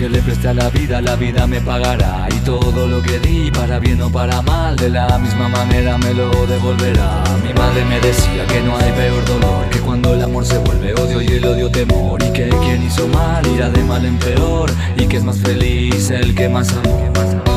que le presté a la vida, la vida me pagará. Y todo lo que di, para bien o para mal, de la misma manera me lo devolverá. Mi madre me decía que no hay peor dolor que cuando el amor se vuelve odio y el odio temor. Y que quien hizo mal irá de mal en peor. Y que es más feliz el que más amó.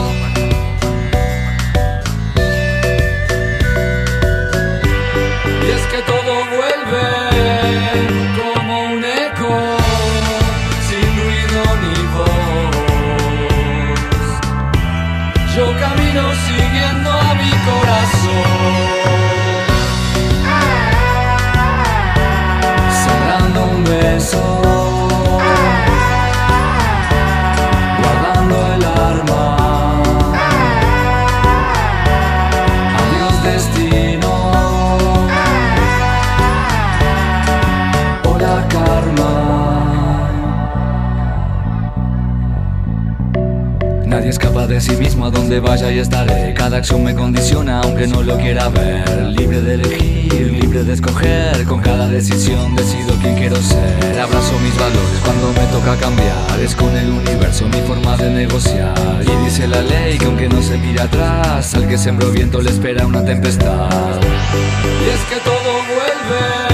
Donde vaya y estaré. Cada acción me condiciona aunque no lo quiera ver. Libre de elegir, libre de escoger. Con cada decisión decido quién quiero ser. Abrazo mis valores cuando me toca cambiar. Es con el universo mi forma de negociar. Y dice la ley que aunque no se mire atrás, al que sembró viento le espera una tempestad. Y es que todo vuelve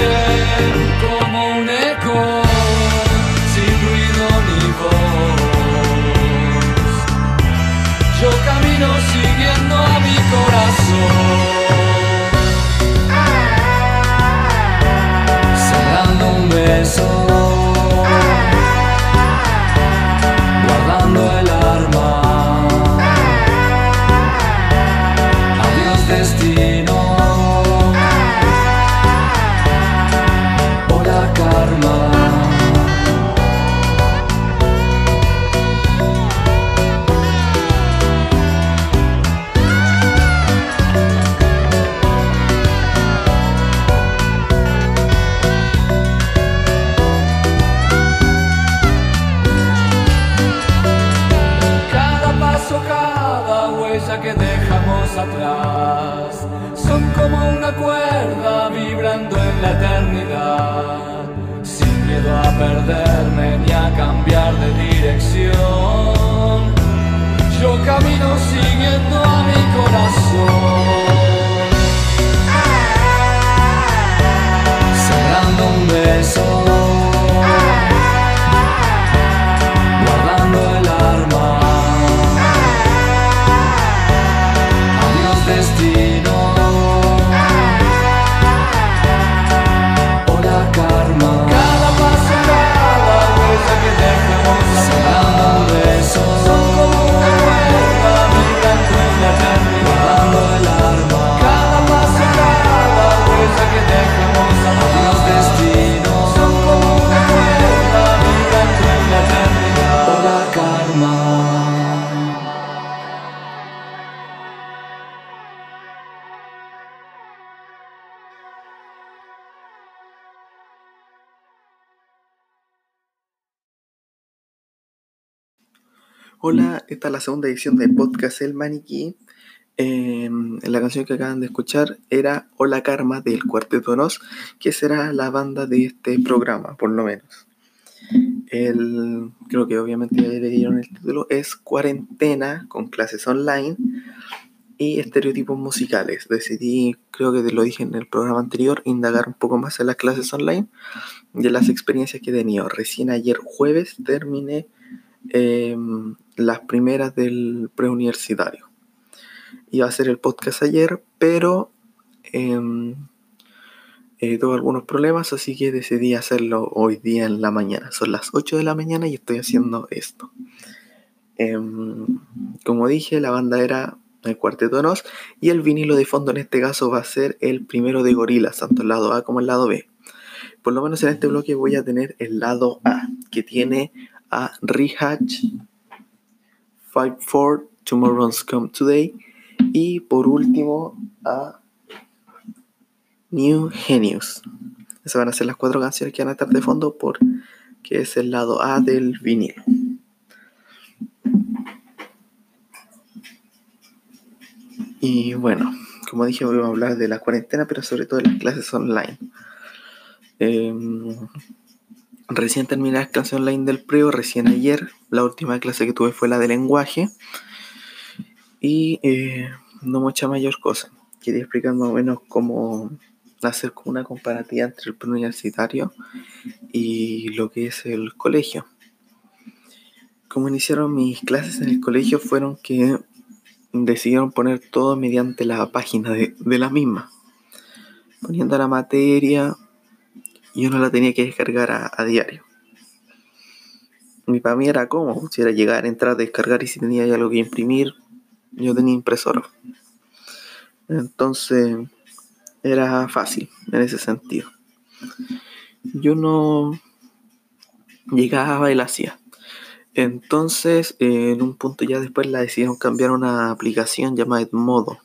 thirsty Hola, esta es la segunda edición del podcast El Maniquí. Eh, la canción que acaban de escuchar era Hola Karma del Cuarteto Nos, que será la banda de este programa, por lo menos. El, creo que obviamente ya le dieron el título, es Cuarentena con clases online y estereotipos musicales. Decidí, creo que te lo dije en el programa anterior, indagar un poco más en las clases online en las experiencias que he tenido. Recién ayer jueves terminé eh, las primeras del preuniversitario. Iba a hacer el podcast ayer, pero em, eh, tuve algunos problemas, así que decidí hacerlo hoy día en la mañana. Son las 8 de la mañana y estoy haciendo esto. Em, como dije, la banda era el Cuarteto Nos y el vinilo de fondo en este caso va a ser el primero de Gorilas, tanto el lado A como el lado B. Por lo menos en este bloque voy a tener el lado A, que tiene a Rehatch, Fight for Tomorrow's Come Today y por último a New Genius. Esas van a ser las cuatro canciones que van a estar de fondo porque es el lado A del vinilo. Y bueno, como dije, voy a hablar de la cuarentena, pero sobre todo de las clases online. Eh, Recién terminé la clase online del preo, recién ayer. La última clase que tuve fue la de lenguaje. Y eh, no mucha mayor cosa. Quería explicar más o menos cómo hacer una comparativa entre el preuniversitario y lo que es el colegio. Como iniciaron mis clases en el colegio fueron que decidieron poner todo mediante la página de, la misma. Poniendo la materia y uno la tenía que descargar a, diario. Mi para mí era cómodo, si era llegar, entrar, descargar y si tenía algo que imprimir, yo tenía impresora. Entonces era fácil en ese sentido. Yo no llegaba y la hacía. Entonces, en un punto ya después la decidieron cambiar a una aplicación llamada Edmodo.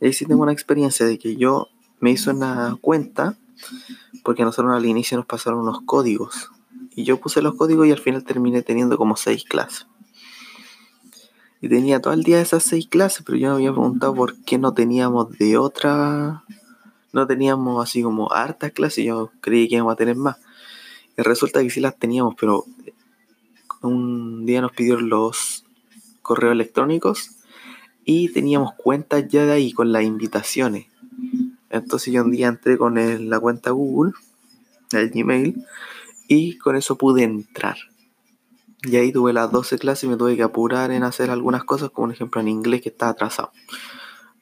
Ahí sí tengo una experiencia de que yo me hice una cuenta porque nosotros al inicio nos pasaron unos códigos. Y yo puse los códigos y al final terminé teniendo como seis clases. Y tenía todo el día esas seis clases, pero yo me había preguntado por qué no teníamos de otra. No teníamos así como hartas clases. Yo creí que íbamos a tener más. Y resulta que sí las teníamos, pero un día nos pidieron los correos electrónicos y teníamos cuentas ya de ahí con las invitaciones. Entonces yo un día entré con la cuenta Google, el Gmail, y con eso pude entrar. Y ahí tuve las 12 clases y me tuve que apurar en hacer algunas cosas, como por ejemplo en inglés que estaba atrasado.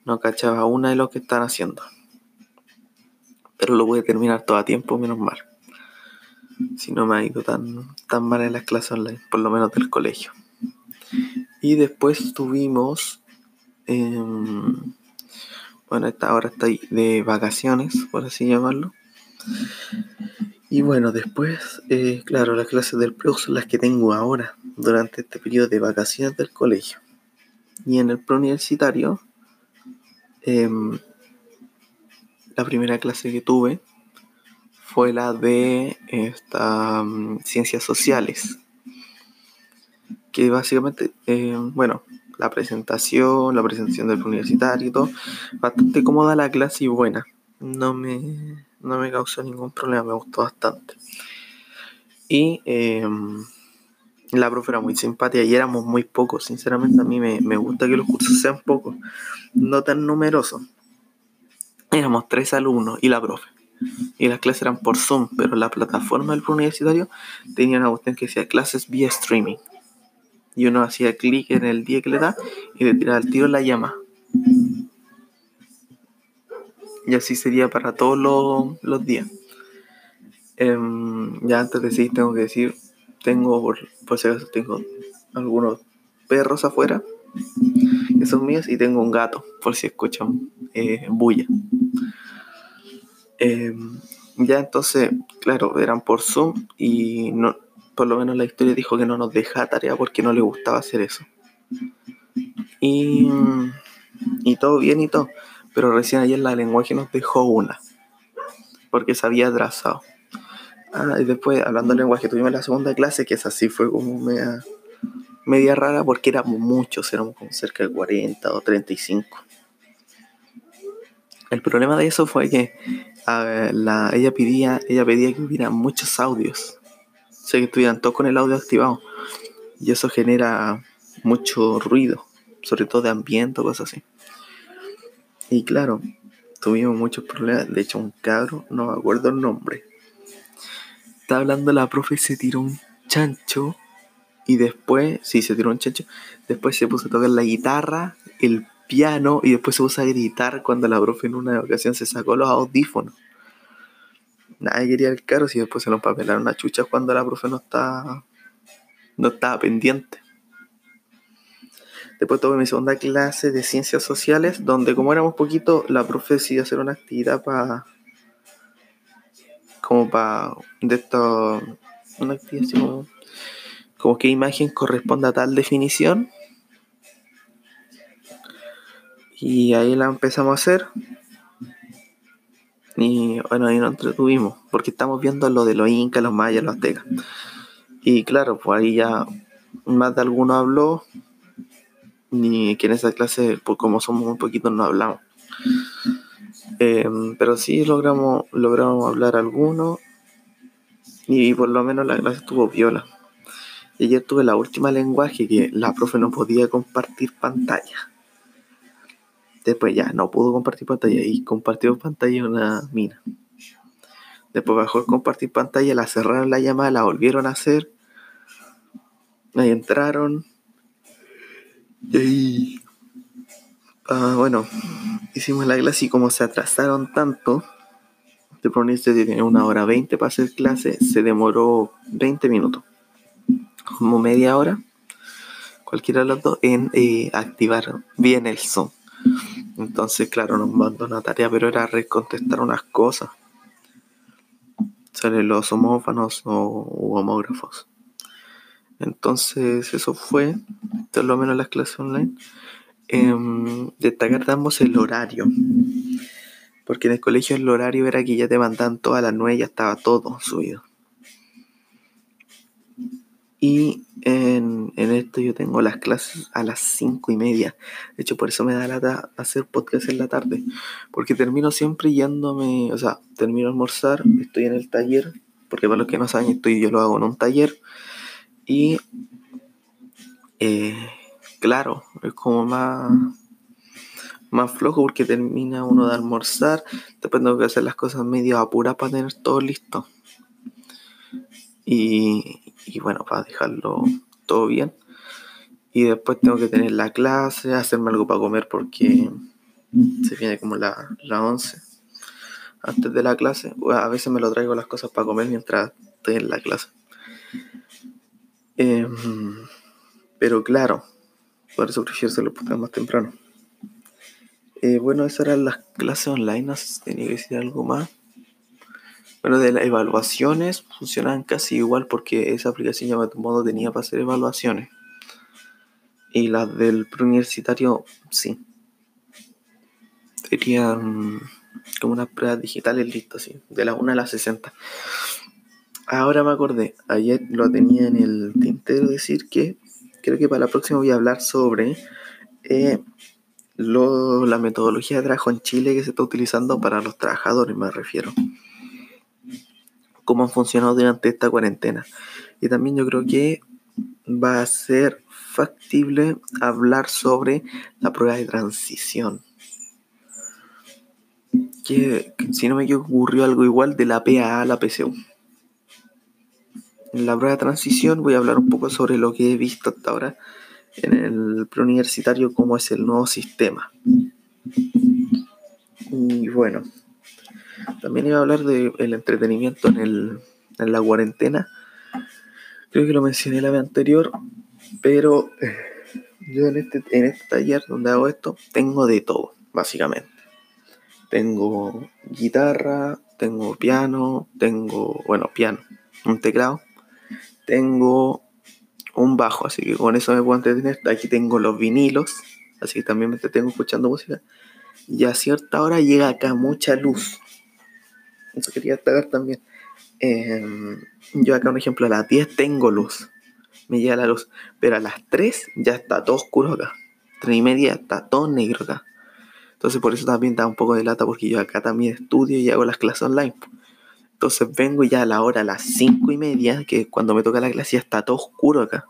No cachaba una de lo que están haciendo. Pero lo pude terminar todo a tiempo, menos mal. Si no me ha ido tan, tan mal en las clases online, por lo menos del colegio. Y después tuvimos... Em, bueno, esta, ahora estoy de vacaciones, por así llamarlo. Y bueno, después, eh, claro, las clases del pro son las que tengo ahora, durante este periodo de vacaciones del colegio. Y en el preuniversitario, eh, la primera clase que tuve fue la de esta, mm, ciencias sociales. Que básicamente, eh, bueno, la presentación, la presentación del universitario y todo, bastante cómoda la clase y buena. No me, no me causó ningún problema, me gustó bastante. Y em, la profe era muy simpática y éramos muy pocos. Sinceramente, a mí me, me gusta que los cursos sean pocos, no tan numerosos. Éramos tres alumnos y la profe. Y las clases eran por Zoom, pero la plataforma del universitario tenía una cuestión que decía clases vía streaming. Y uno hacía clic en el día que le da y le tiraba el tiro la llama. Y así sería para todos los, días. Em, ya antes de decir, tengo que decir, tengo, por, por si acaso, tengo algunos perros afuera, que son míos, y tengo un gato, por si escuchan eh, bulla. Em, ya entonces, claro, eran por Zoom y no, por lo menos la historia dijo que no nos dejaba tarea porque no le gustaba hacer eso. Y, y todo bien y todo. Pero recién ayer la lenguaje nos dejó una. Porque se había atrasado. Ah, y después, hablando de lenguaje, tuvimos la segunda clase, que esa sí fue como media, media rara porque éramos muchos, éramos como cerca de 40 o 35. El problema de eso fue que la, ella, pedía, ella pedía que hubiera muchos audios que estuvieran todos con el audio activado. Y eso genera mucho ruido, sobre todo de ambiente cosas así. Y claro, tuvimos muchos problemas. De hecho, un cabro, no me acuerdo el nombre. Estaba hablando la profe se tiró un chancho. Y después, sí, se tiró un chancho. Después se puso a tocar la guitarra, el piano. Y después se puso a gritar cuando la profe en una ocasión se sacó los audífonos nadie quería el caro si después se nos papelaron a chucha cuando la profe no estaba, no estaba pendiente. Después tuve mi segunda clase de ciencias sociales, donde como éramos poquitos, la profe decidió hacer una actividad para... como para... de esto... una actividad como... como qué imagen corresponde a tal definición. Y ahí la empezamos a hacer. Y bueno, ahí nos entretuvimos, porque estamos viendo lo de los incas, los mayas, los aztecas. Y claro, pues ahí ya más de alguno habló, ni que en esa clase, pues como somos un poquito, no hablamos. Em, pero sí logramos, logramos hablar algunos Y por lo menos la clase estuvo viola. Y ayer tuve la última lenguaje que la profe no podía compartir pantalla. Después ya no pudo compartir pantalla y compartió pantalla una mina. Después bajó compartir pantalla, la cerraron la llamada, la volvieron a hacer. Ahí entraron. Y ahí. Ah, bueno, hicimos la clase y como se atrasaron tanto, pronunciación tiene una hora 20 para hacer clase, se demoró 20 minutos. Como media hora, cualquiera de los dos, en eh, activar bien el Zoom. Entonces, claro, nos mandó una tarea, pero era recontestar unas cosas salen los homófanos o homógrafos. Entonces, eso fue, por lo menos las clases online. Eh, destacar ambos el horario. Porque en el colegio el horario era que ya te mandaban todas las nueve, ya estaba todo subido. Y en, esto yo tengo las clases a las cinco y media. De hecho, por eso me da lata hacer podcast en la tarde. Porque termino siempre yéndome, o sea, termino a almorzar, estoy en el taller. Porque para los que no saben, estoy, yo lo hago en un taller. Y, eh, claro, es como más, más flojo porque termina uno de almorzar. Después tengo que hacer las cosas medio apuradas para tener todo listo. Y, y bueno, para dejarlo todo bien. Y después tengo que tener la clase, hacerme algo para comer porque se viene como la, la 11 antes de la clase. A veces me lo traigo las cosas para comer mientras estoy en la clase. Em, pero claro, por eso prefiero hacerlo más temprano. Eh, bueno, esas eran las clases online. Tenía que decir algo más. Bueno, de las evaluaciones funcionan casi igual porque esa aplicación ya tu modo tenía para hacer evaluaciones. Y las del preuniversitario, sí. Serían como unas pruebas digitales listas, sí. De las 1 a las 60. Ahora me acordé, ayer lo tenía en el tintero decir que creo que para la próxima voy a hablar sobre eh, la metodología de trabajo en Chile que se está utilizando para los trabajadores, me refiero cómo han funcionado durante esta cuarentena. Y también yo creo que va a ser factible hablar sobre la prueba de transición. Que, si no me equivoco ocurrió algo igual de la PA a la PCU. En la prueba de transición voy a hablar un poco sobre lo que he visto hasta ahora en el preuniversitario, cómo es el nuevo sistema. Y bueno, también iba a hablar del entretenimiento en, el, en la cuarentena. Creo que lo mencioné la vez anterior, pero eh, yo en este, en este taller donde hago esto tengo de todo, básicamente. Tengo guitarra, tengo piano, tengo, bueno, piano, un teclado, tengo un bajo, así que con eso me puedo entretener. Aquí tengo los vinilos, así que también me tengo escuchando música. Y a cierta hora llega acá mucha luz. Eso quería destacar también. Em, yo acá un ejemplo, a las 10 tengo luz. Me llega la luz. Pero a las 3 ya está todo oscuro acá. 3 y media está todo negro acá. Entonces por eso también da un poco de lata porque yo acá también estudio y hago las clases online. Entonces vengo ya a la hora, a las 5 y media, que cuando me toca la clase ya está todo oscuro acá.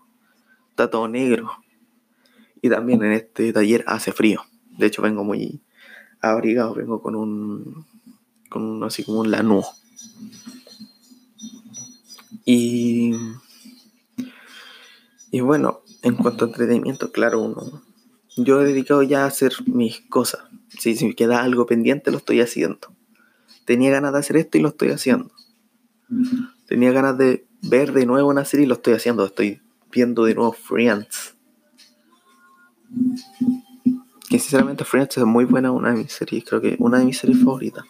Está todo negro. Y también en este taller hace frío. De hecho vengo muy abrigado, vengo con un con así como un lanú. Y, y bueno, en cuanto a entretenimiento, claro, uno, yo he dedicado ya a hacer mis cosas. Si, si queda algo pendiente, lo estoy haciendo. Tenía ganas de hacer esto y lo estoy haciendo. Tenía ganas de ver de nuevo una serie y lo estoy haciendo. Estoy viendo de nuevo Friends que sinceramente Friends es muy buena, una de mis series, creo que una de mis series favoritas.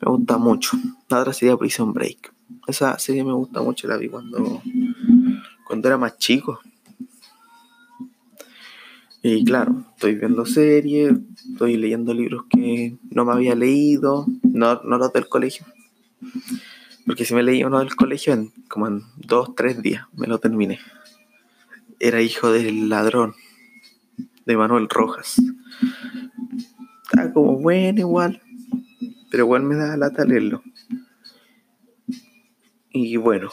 Me gusta mucho. La otra sería Prison Break. Esa serie me gusta mucho, la vi cuando, cuando era más chico. Y claro, estoy viendo series, estoy leyendo libros que no me había leído, no, no los del colegio. Porque si me leí uno del colegio, en, como en dos, tres días, me lo terminé. Era hijo del ladrón, de Manuel Rojas. Está como bueno igual, pero igual me da lata leerlo. Y bueno,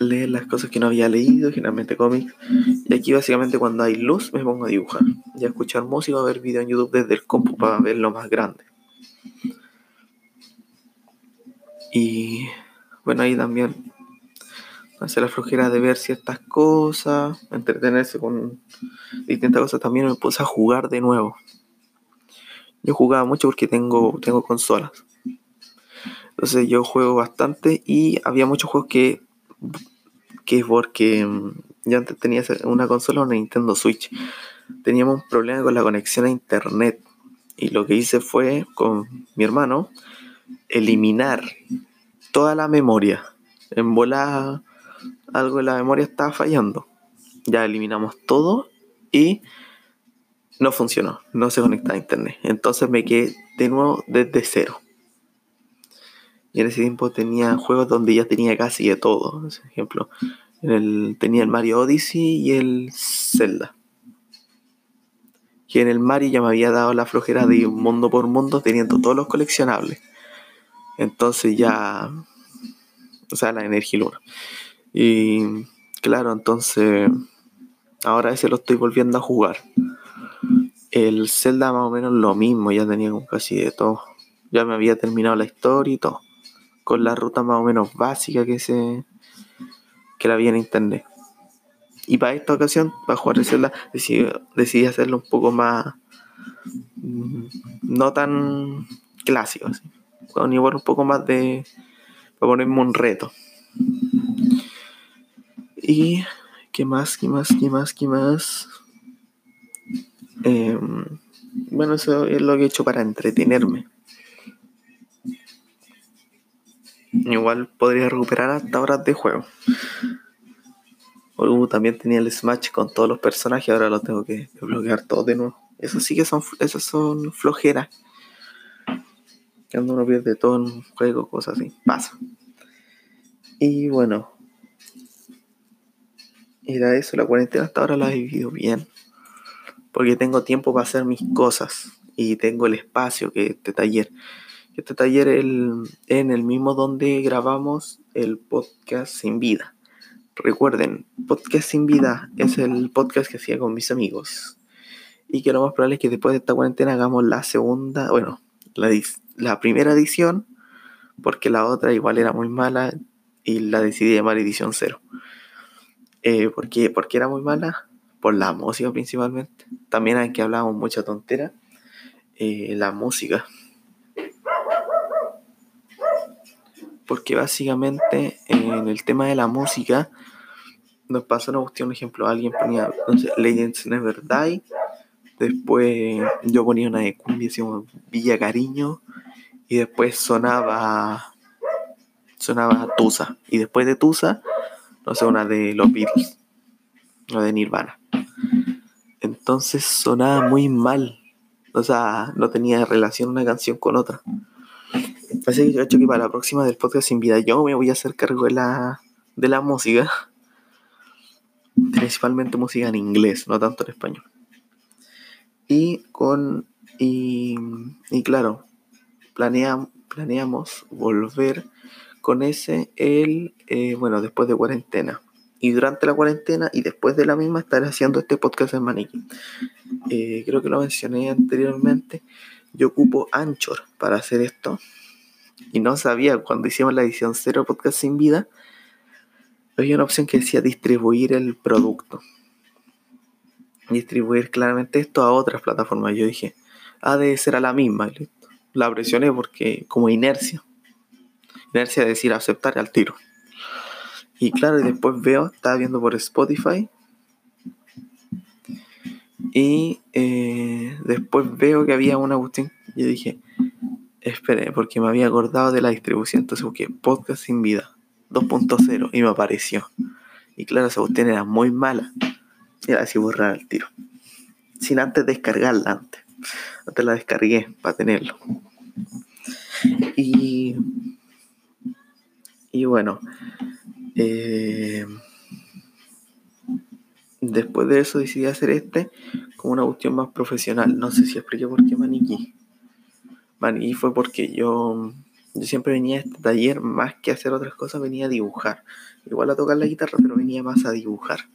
leer las cosas que no había leído, generalmente cómics. Y aquí básicamente cuando hay luz me pongo a dibujar. Y a escuchar música o ver videos en YouTube desde el compu para verlo más grande. Y bueno, ahí también hace la flojera de ver ciertas cosas, entretenerse con distintas cosas. También me puse a jugar de nuevo. Yo jugaba mucho porque tengo, tengo consolas. Entonces yo juego bastante y había muchos juegos que, que porque mm, yo antes tenía una consola, una Nintendo Switch. Teníamos un problema con la conexión a internet. Y lo que hice fue con mi hermano eliminar toda la memoria. En volada algo de la memoria estaba fallando. Ya eliminamos todo y no funcionó, no se conectaba a internet. Entonces me quedé de nuevo desde cero. Y en ese tiempo tenía juegos donde ya tenía casi de todo. Por ejemplo, tenía el Mario Odyssey y el Zelda. Y en el Mario ya me había dado la flojera de ir mundo por mundo teniendo todos los coleccionables. Entonces ya. O sea, la energía luna. Y claro, entonces. Ahora ese lo estoy volviendo a jugar. El Zelda más o menos lo mismo, ya tenía casi de todo. Ya me había terminado la historia y todo. Con la ruta más o menos básica que se. que la vi en internet. Y para esta ocasión, para jugar el Zelda, decidí, hacerlo un poco más. Mm, no tan clásico, así con igual un poco más de. para ponerme un reto. Y. ¿Qué más? ¿Qué más? ¿Qué más? ¿Qué más? Em, bueno, eso es lo que he hecho para entretenerme. Igual podría recuperar hasta horas de juego. Uh, también tenía el Smash con todos los personajes, ahora lo tengo que bloquear todo de nuevo. Eso sí que son, esas son flojeras cuando uno pierde todo en un juego, cosas así. Pasa. Y bueno. Era eso, la cuarentena hasta ahora la he vivido bien. Porque tengo tiempo para hacer mis cosas. Y tengo el espacio que este taller. Este taller es en el mismo donde grabamos el podcast Sin Vida. Recuerden, Podcast Sin Vida es el podcast que hacía con mis amigos. Y que lo más probable es que después de esta cuarentena hagamos la segunda, bueno, la, la primera edición, porque la otra igual era muy mala y la decidí llamar edición cero. Eh, era muy mala? Por la música principalmente. También hay que hablábamos mucha tontera. Eh, la música. Porque básicamente en el tema de la música nos pasó una cuestión, por ejemplo, alguien ponía Legends Never Die, después yo ponía una de cumbia, decíamos Villa Cariño, y después sonaba sonaba Tusa y después de Tusa no sé una de los Beatles o de Nirvana entonces sonaba muy mal. O sea no tenía relación una canción con otra. Así que yo he hecho que para la próxima del podcast sin vida yo me voy a hacer cargo de la de la música. Principalmente música en inglés no tanto en español. Y con y, claro planeamos volver con ese el, eh, bueno, después de cuarentena. Y durante la cuarentena y después de la misma estaré haciendo este podcast en Maniquí. Eh, creo que lo mencioné anteriormente. Yo ocupo Anchor para hacer esto. Y no sabía cuando hicimos la edición cero podcast sin vida. Había una opción que decía distribuir el producto. Distribuir claramente esto a otras plataformas. Yo dije, ha de ser a la misma la presioné porque como inercia. Inercia de decir aceptar al tiro. Y claro, después veo, estaba viendo por Spotify. Y eh, después veo que había una cuestión. Yo dije, espere, porque me había acordado de la distribución. Entonces busqué podcast sin vida 2.0 y me apareció. Y claro, esa cuestión era muy mala. Y ahora sí borrar al tiro. Sin antes descargarla antes. Antes la descargué para tenerlo. Y, y bueno, eh, después de eso decidí hacer este como una cuestión más profesional. No sé si expliqué por qué maniquí. Maniquí fue porque yo yo siempre venía a este taller más que hacer otras cosas, venía a dibujar. Igual a tocar la guitarra, pero venía más a dibujar.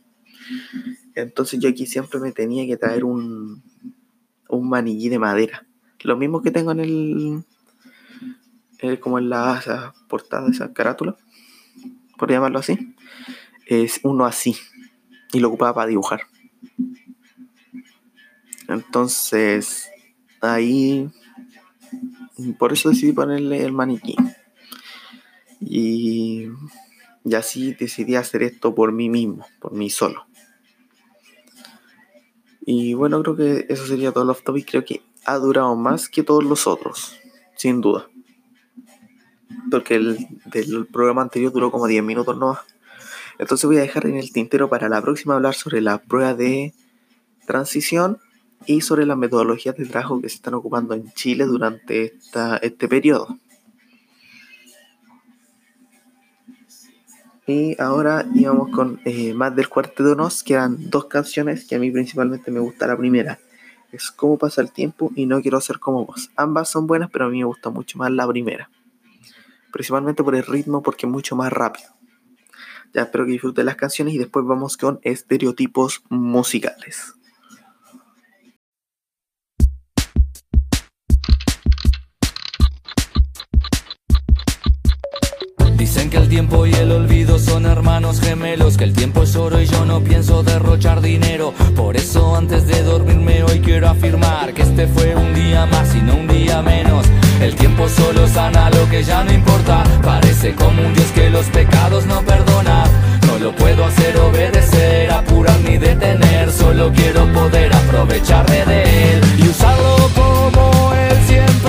Entonces yo aquí siempre me tenía que traer un, un manillí de madera. Lo mismo que tengo en el, como en la portada de esa carátula, por llamarlo así, es uno así. Y lo ocupaba para dibujar. Entonces, ahí, por eso decidí ponerle el maniquí. Y, y así decidí hacer esto por mí mismo, por mí solo. Y bueno, creo que eso sería todo los topic. Creo que ha durado más que todos los otros, sin duda. Porque el del programa anterior duró como 10 minutos no Entonces voy a dejar en el tintero para la próxima hablar sobre la prueba de transición y sobre las metodologías de trabajo que se están ocupando en Chile durante esta, este periodo. Y ahora íbamos con eh, más del cuarteto Nos, que eran dos canciones que a mí principalmente me gusta la primera. Es Cómo pasa el tiempo y No quiero ser como vos. Ambas son buenas, pero a mí me gusta mucho más la primera. Principalmente por el ritmo, porque es mucho más rápido. Ya espero que disfruten las canciones y después vamos con estereotipos musicales. Dicen que el tiempo y el olvido son hermanos gemelos, que el tiempo es oro y yo no pienso derrochar dinero. Por eso antes de dormirme hoy quiero afirmar que este fue un día más y no un día menos. El tiempo solo sana lo que ya no importa. Parece como un Dios que los pecados no perdona. No lo puedo hacer obedecer, apurar ni detener. Solo quiero poder aprovecharme de él y usarlo como él siempre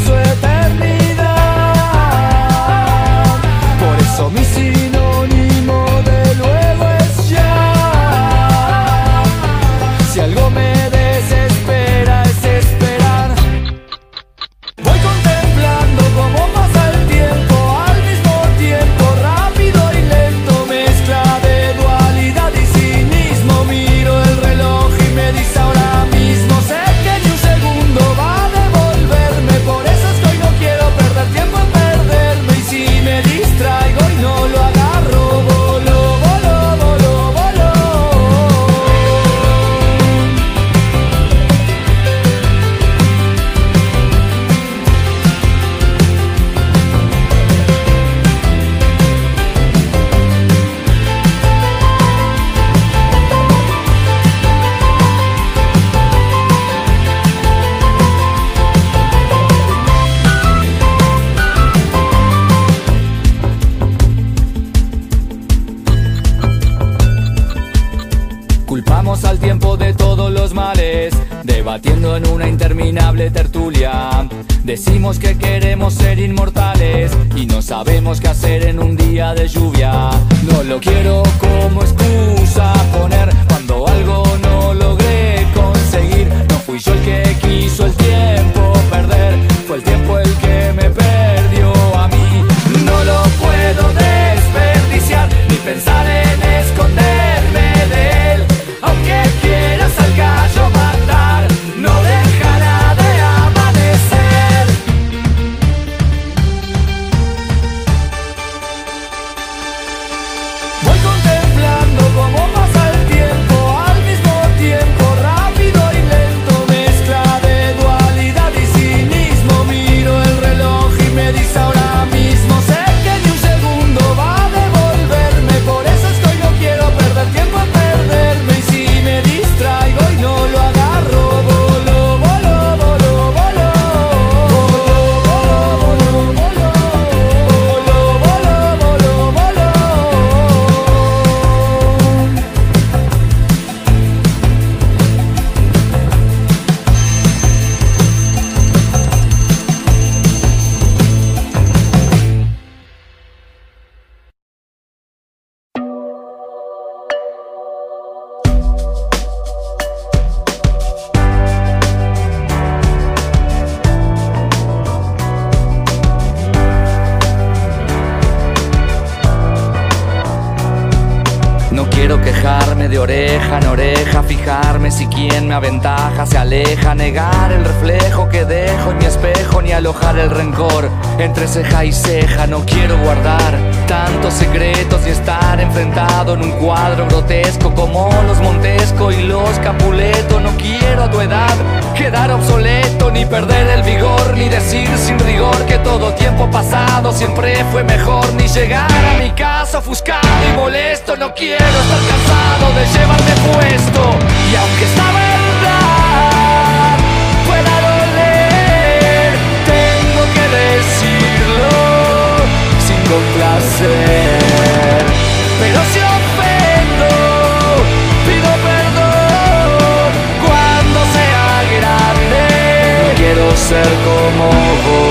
oreja en oreja, fijarme si quien me aventaja se aleja, negar el reflejo que dejo en mi espejo, ni alojar el rencor entre ceja y ceja. No quiero guardar tantos secretos y estar enfrentado en un cuadro grotesco como los Montesco y los Capuleto. No quiero a tu edad quedar obsoleto, ni perder el vigor, ni decir sin rigor que todo tiempo pasado siempre fue mejor, ni llegar a mi casa ofuscado y molesto. No quiero estar cansado de llevarme puesto, y aunque esta sin complacer. Pero si ofendo, pido perdón cuando sea grande. Quiero ser como vos.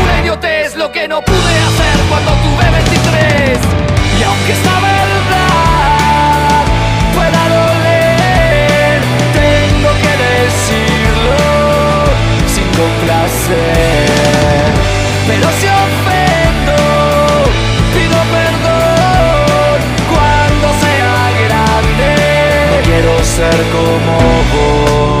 alguna idiotez lo que no pude hacer cuando tuve 23 y aunque esta verdad pueda doler tengo que decirlo sin complacer. Pero si ofendo pido perdón cuando sea grande. No quiero ser como vos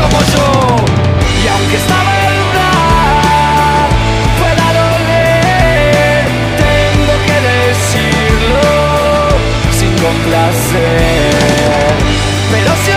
como yo. Y aunque esta verdad pueda doler, tengo que decirlo sin complacer. Pero si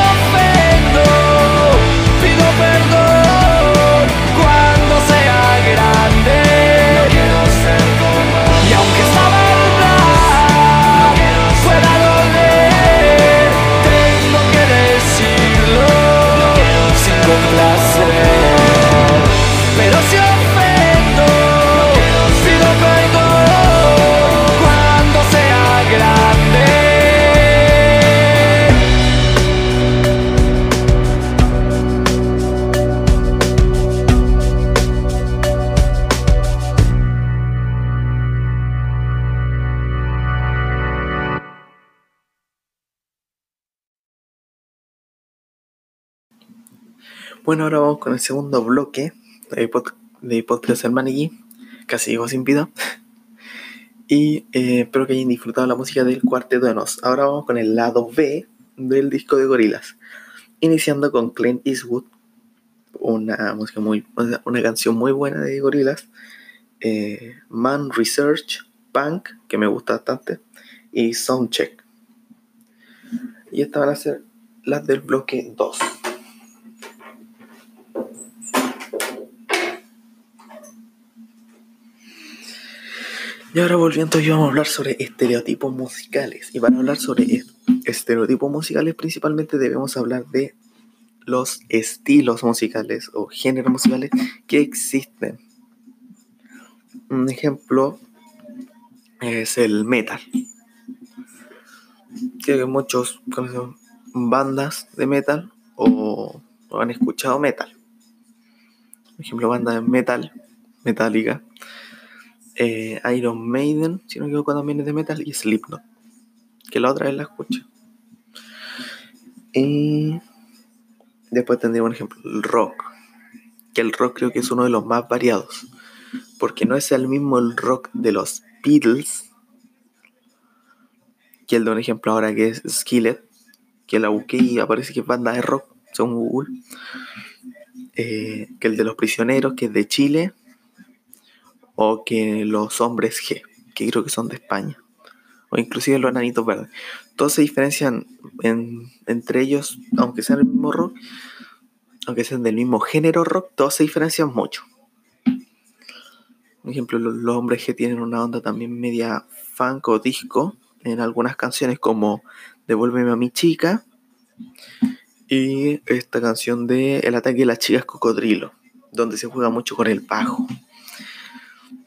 Bueno, ahora vamos con el segundo bloque de, pod- de Podcast. Casi llegó sin vida. Y eh, espero que hayan disfrutado la música del Cuarteto de Nos. Ahora vamos con el lado B del disco de Gorilas. Iniciando con Clint Eastwood. Una música muy. Canción muy buena de Gorilas. Man Research Punk, que me gusta bastante. Y Soundcheck. Y estas van a ser las del bloque 2. Y ahora volviendo, yo vamos a hablar sobre estereotipos musicales. Y para hablar sobre est- estereotipos musicales, principalmente debemos hablar de los estilos musicales o géneros musicales que existen. Un ejemplo es el metal. Creo que muchos conocen bandas de metal o, o han escuchado metal. Por ejemplo, banda de metal, metálica, eh, Iron Maiden, si no me equivoco también es de metal, y Slipknot, que la otra vez la escuché. Y después tendría un ejemplo, el rock, que el rock creo que es uno de los más variados, porque no es el mismo el rock de los Beatles, que el de un ejemplo ahora que es Skillet, que la busqué y aparece que es banda de rock, según Google, eh, que el de los prisioneros, que es de Chile, o que los hombres G, que creo que son de España, o inclusive los enanitos verdes. Todos se diferencian entre ellos, aunque sean del mismo rock, aunque sean del mismo género rock, todos se diferencian mucho. Por ejemplo, los, hombres G tienen una onda también media funk o disco en algunas canciones como Devuélveme a mi chica y esta canción de El ataque de las chicas cocodrilo, donde se juega mucho con el bajo.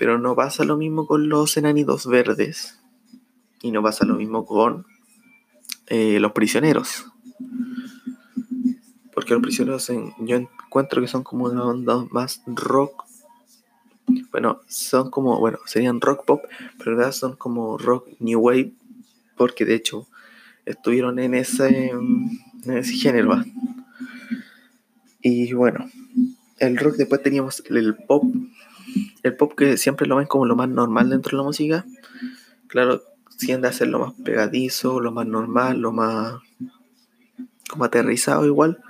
Pero no pasa lo mismo con los enanitos verdes. Y no pasa lo mismo con eh, los prisioneros. Porque los prisioneros yo encuentro que son como una onda más rock. Bueno, son como, bueno, serían rock pop, pero en verdad son como rock new wave. Porque de hecho estuvieron en ese, en ese género. Y bueno, el rock después teníamos el pop el pop que siempre lo ven como lo más normal dentro de la música, claro, tiende a ser lo más pegadizo, lo más normal, lo más como aterrizado igual,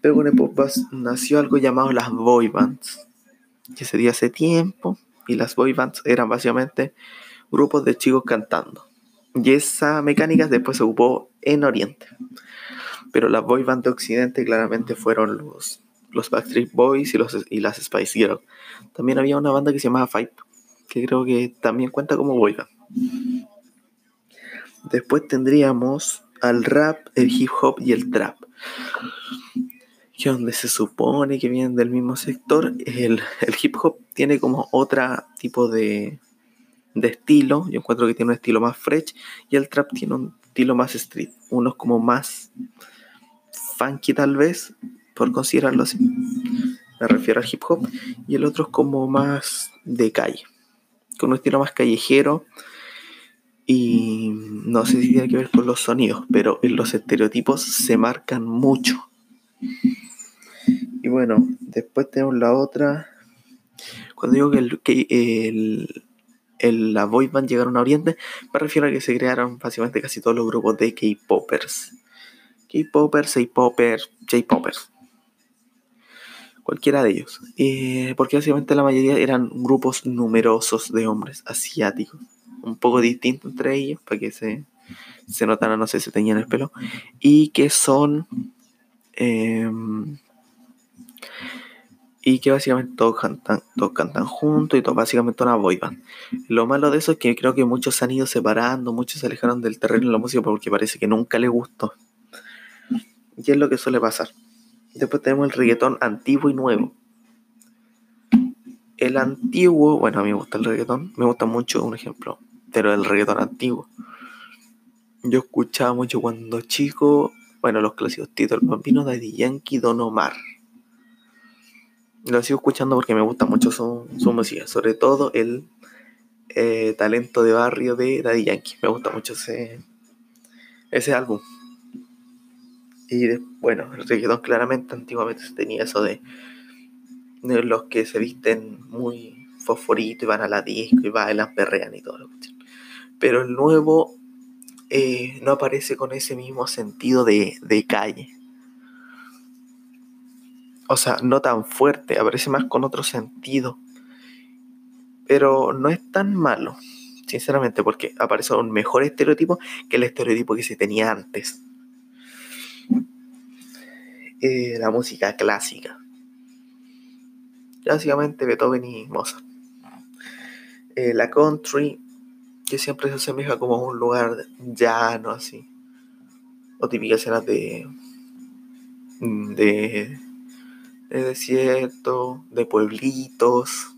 pero con el pop nació algo llamado las boy bands, que se dio hace tiempo, y las boy bands eran básicamente grupos de chicos cantando. Y esa mecánica después se ocupó en Oriente. Pero las boy bands de Occidente claramente fueron los los Backstreet Boys y, los, y las Spice Girls. También había una banda que se llamaba Five, que creo que también cuenta como boy Después tendríamos al rap, el hip hop y el trap. Que donde se supone que vienen del mismo sector. El, hip hop tiene como otro tipo de, de estilo. Yo encuentro que tiene un estilo más fresh. Y el trap tiene un estilo más street. Uno como más funky tal vez por considerarlo así. Me refiero al hip hop. Y el otro es como más de calle, con un estilo más callejero. Y no sé si tiene que ver con los sonidos, pero en los estereotipos se marcan mucho. Y bueno, después tenemos la otra. Cuando digo que, el, que el, el, la boy band llegaron a Oriente, me refiero a que se crearon básicamente casi todos los grupos de K-Poppers. K-Poppers, A-Poppers, J-Poppers cualquiera de ellos, eh, porque básicamente la mayoría eran grupos numerosos de hombres asiáticos, un poco distintos entre ellos, para que se, se notaran, no sé, se teñían el pelo, y que son... Em, y que básicamente todos cantan, todos cantan juntos y todo, básicamente una boy band. Lo malo de eso es que creo que muchos se han ido separando, muchos se alejaron del terreno de la música porque parece que nunca les gustó. Y es lo que suele pasar. Después tenemos el reggaetón antiguo y nuevo. El antiguo, bueno, a mí me gusta el reggaetón, me gusta mucho, un ejemplo, pero el reggaetón antiguo. Yo escuchaba mucho cuando chico, bueno, los clásicos Tito el Bambino, Daddy Yankee, Don Omar. Lo sigo escuchando porque me gusta mucho su, música, sobre todo el eh, talento de barrio de Daddy Yankee. Me gusta mucho ese, ese álbum. Y bueno, el reggaetón claramente antiguamente tenía eso de, los que se visten muy fosforito y van a la disco y bailan, perrean y todo lo Pero el nuevo eh, no aparece con ese mismo sentido de, de calle. O sea, no tan fuerte, aparece más con otro sentido. Pero no es tan malo, sinceramente, porque aparece un mejor estereotipo que el estereotipo que se tenía antes. Eh, la música clásica. Básicamente Beethoven y Mozart. Eh, la country, que siempre se asemeja como un lugar llano, así. O típicas escenas de, de, de desierto, de pueblitos.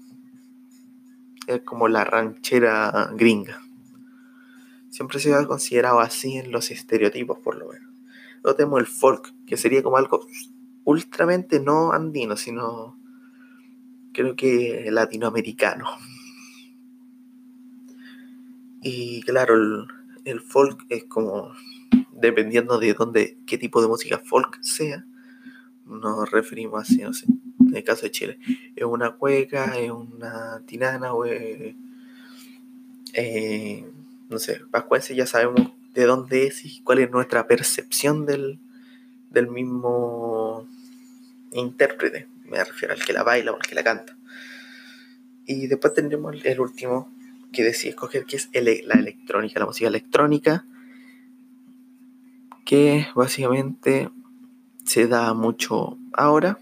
Es como la ranchera gringa. Siempre se ha considerado así en los estereotipos, por lo menos. Luego tenemos el folk, que sería como algo ultramente no andino, sino creo que latinoamericano. Y claro, el, el folk es como dependiendo de dónde, qué tipo de música folk sea, nos referimos así, no sé, en el caso de Chile, es una cueca, es una tinana o es, eh, no sé, pascuense ya sabemos de dónde es y cuál es nuestra percepción del, del mismo intérprete, me refiero al que la baila o al que la canta. Y después tendremos el último que decía escoger, que es la electrónica, la música electrónica, que básicamente se da mucho ahora.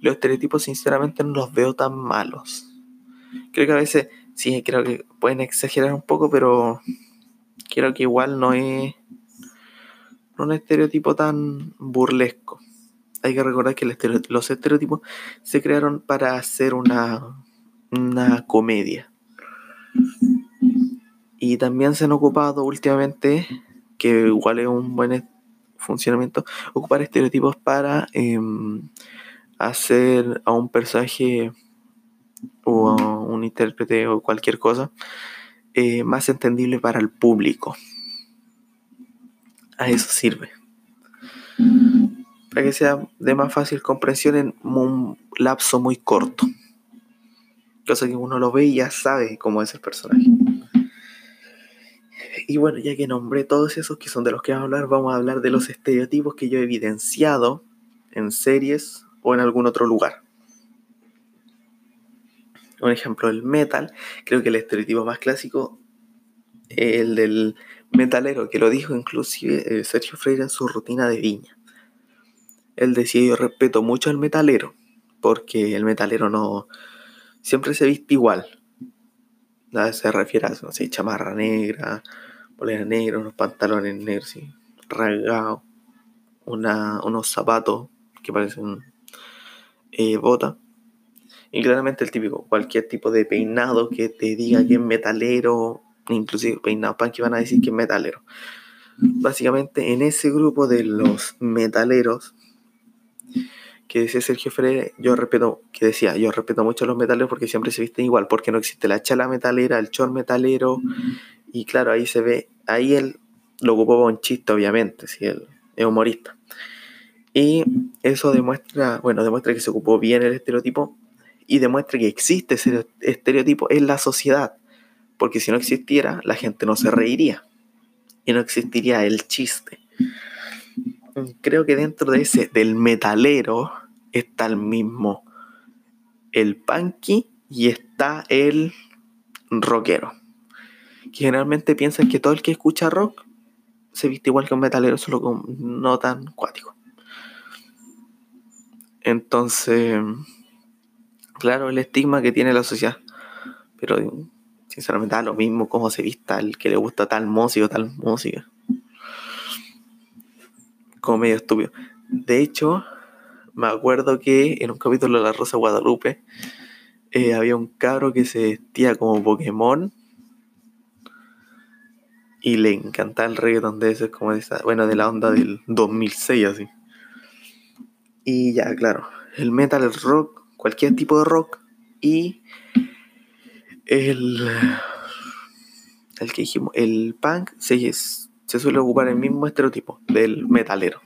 Los estereotipos sinceramente no los veo tan malos. Creo que a veces sí, creo que pueden exagerar un poco, pero creo que igual no es un estereotipo tan burlesco. Hay que recordar que los estereotipos se crearon para hacer una, una comedia. Y también se han ocupado últimamente, que igual es un buen funcionamiento, ocupar estereotipos para em, hacer a un personaje o a un intérprete o cualquier cosa eh, más entendible para el público. A eso sirve. Para que sea de más fácil comprensión en un lapso muy corto. Cosa que uno lo ve y ya sabe cómo es el personaje. Y bueno, ya que nombré todos esos que son de los que vamos a hablar, vamos a hablar de los estereotipos que yo he evidenciado en series o en algún otro lugar. Un ejemplo, el metal. Creo que el estereotipo más clásico el del metalero, que lo dijo inclusive eh, Sergio Freire en su rutina de viña. Él decía, yo respeto mucho al metalero, porque el metalero no siempre se viste igual. Se refiere a, no sé, chamarra negra, polera negra, unos pantalones negros, sí, rasgados, unos zapatos que parecen eh, botas. Y claramente el típico, cualquier tipo de peinado que te diga que es metalero, inclusive peinado pan que van a decir que es metalero. Básicamente en ese grupo de los metaleros que decía Sergio Freire, yo respeto, que decía, yo respeto mucho a los metaleros porque siempre se visten igual, porque no existe la chala metalera, el chor metalero, y claro, ahí se ve, ahí él lo ocupó un chiste, obviamente, si él es humorista. Y eso demuestra, bueno, demuestra que se ocupó bien el estereotipo y demuestra que existe ese estereotipo en la sociedad. Porque si no existiera, la gente no se reiría y no existiría el chiste. Creo que dentro de ese, del metalero, está el mismo el punky y está el rockero generalmente piensan que todo el que escucha rock se viste igual que un metalero, solo que no tan cuático. Entonces, claro, el estigma que tiene la sociedad. Pero sinceramente da lo mismo cómo se vista el que le gusta tal música tal música. Como medio estúpido. De hecho, me acuerdo que en un capítulo de La Rosa Guadalupe eh, había un cabro que se vestía como Pokémon y le encantaba el reggaeton de ese, como de esa, bueno, de la onda del 2006 así. Y ya, claro, el metal, el rock, cualquier tipo de rock y el, el que dijimos, el punk se, suele ocupar el mismo estereotipo del metalero.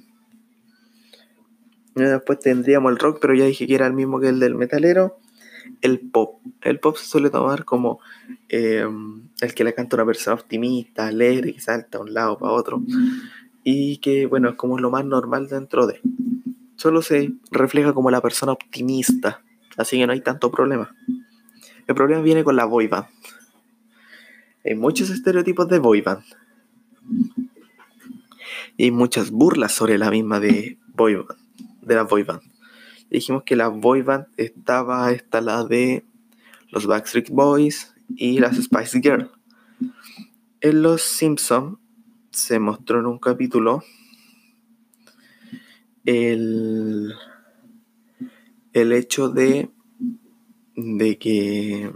después tendríamos el rock, pero ya dije que era el mismo que el del metalero el pop. El pop se suele tomar como eh, el que le canta una persona optimista, alegre, que salta de un lado para otro. Y que, bueno, es como lo más normal dentro de. Solo se refleja como la persona optimista. Así que no hay tanto problema. El problema viene con la boy band. Hay muchos estereotipos de boy band. Y hay muchas burlas sobre la misma de boy band, de la boy band dijimos que la boy band estaba esta la de los Backstreet Boys y las Spice Girls. En Los Simpson se mostró en un capítulo el, el hecho de, de que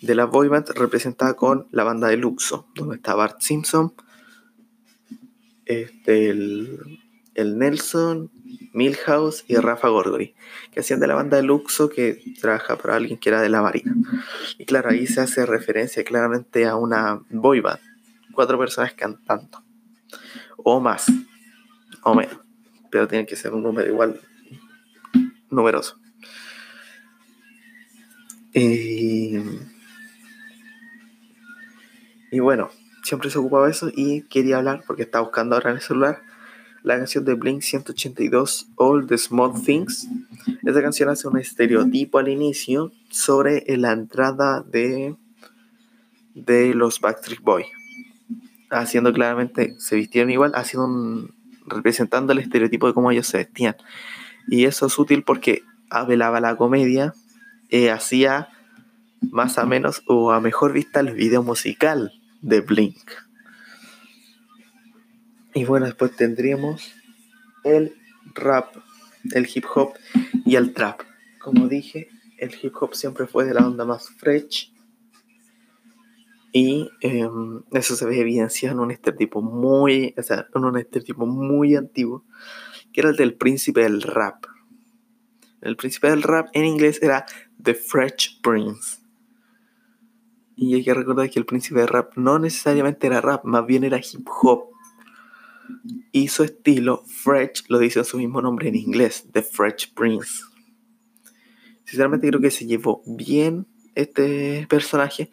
de la boy representada con la banda de Luxo, donde está Bart Simpson, este, el, el Nelson Milhouse y Rafa Gorgori, que hacían de la banda de Luxo que trabaja para alguien que era de la Marina. Y claro, ahí se hace referencia claramente a una boy cuatro personas cantando, o más, o menos, pero tiene que ser un número igual numeroso. Y, bueno, siempre se ocupaba eso y quería hablar, porque estaba buscando ahora en el celular, la canción de Blink 182, All the Small Things. Esta canción hace un estereotipo al inicio sobre la entrada de, de los Backstreet Boys. Haciendo claramente, se vistieron igual, haciendo un, representando el estereotipo de cómo ellos se vestían. Y eso es útil porque avelaba la comedia, eh, hacía más o menos o a mejor vista el video musical de Blink. Y bueno, después tendríamos el rap, el hip hop y el trap. Como dije, el hip hop siempre fue de la onda más fresh. Y em, eso se ve evidenciado en un estereotipo muy, o sea, en un estereotipo muy antiguo, que era el del príncipe del rap. El príncipe del rap en inglés era The Fresh Prince. Y hay que recordar que el príncipe del rap no necesariamente era rap, más bien era hip hop y su estilo, Fresh, lo dice en su mismo nombre en inglés, The Fresh Prince. Sinceramente creo que se llevó bien este personaje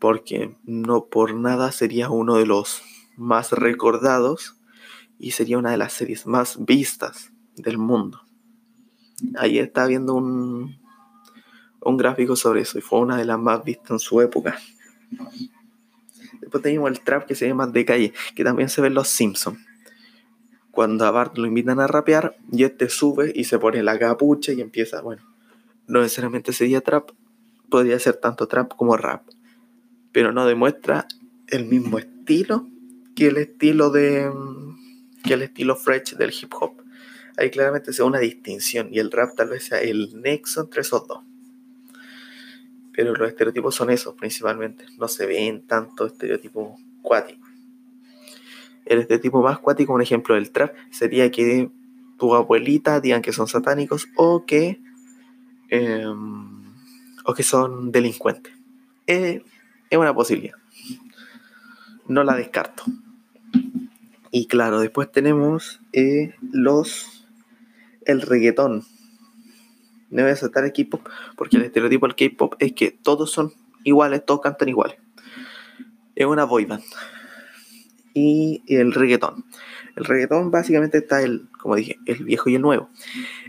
porque no por nada sería uno de los más recordados y sería una de las series más vistas del mundo. Ahí está viendo un, un gráfico sobre eso y fue una de las más vistas en su época. Después tenemos el trap que se llama De Calle, que también se ve en Los Simpsons cuando a Bart lo invitan a rapear y este sube y se pone la capucha y empieza, bueno, no necesariamente sería trap, podría ser tanto trap como rap, pero no demuestra el mismo estilo que el estilo de que el estilo fresh del hip hop. Ahí claramente se una distinción y el rap tal vez sea el nexo entre esos dos. Pero los estereotipos son esos principalmente, no se ven tanto estereotipos cuáticos. El estereotipo más cuático, un ejemplo del trap, sería que tu abuelita digan que son satánicos o que, em, o que son delincuentes. Es una posibilidad. No la descarto. Y claro, después tenemos eh, los el reggaetón. No voy a saltar el K-pop porque el estereotipo del K-pop es que todos son iguales, todos cantan iguales. Es una boy band y el reggaetón. El reggaetón básicamente está el, como dije, el viejo y el nuevo.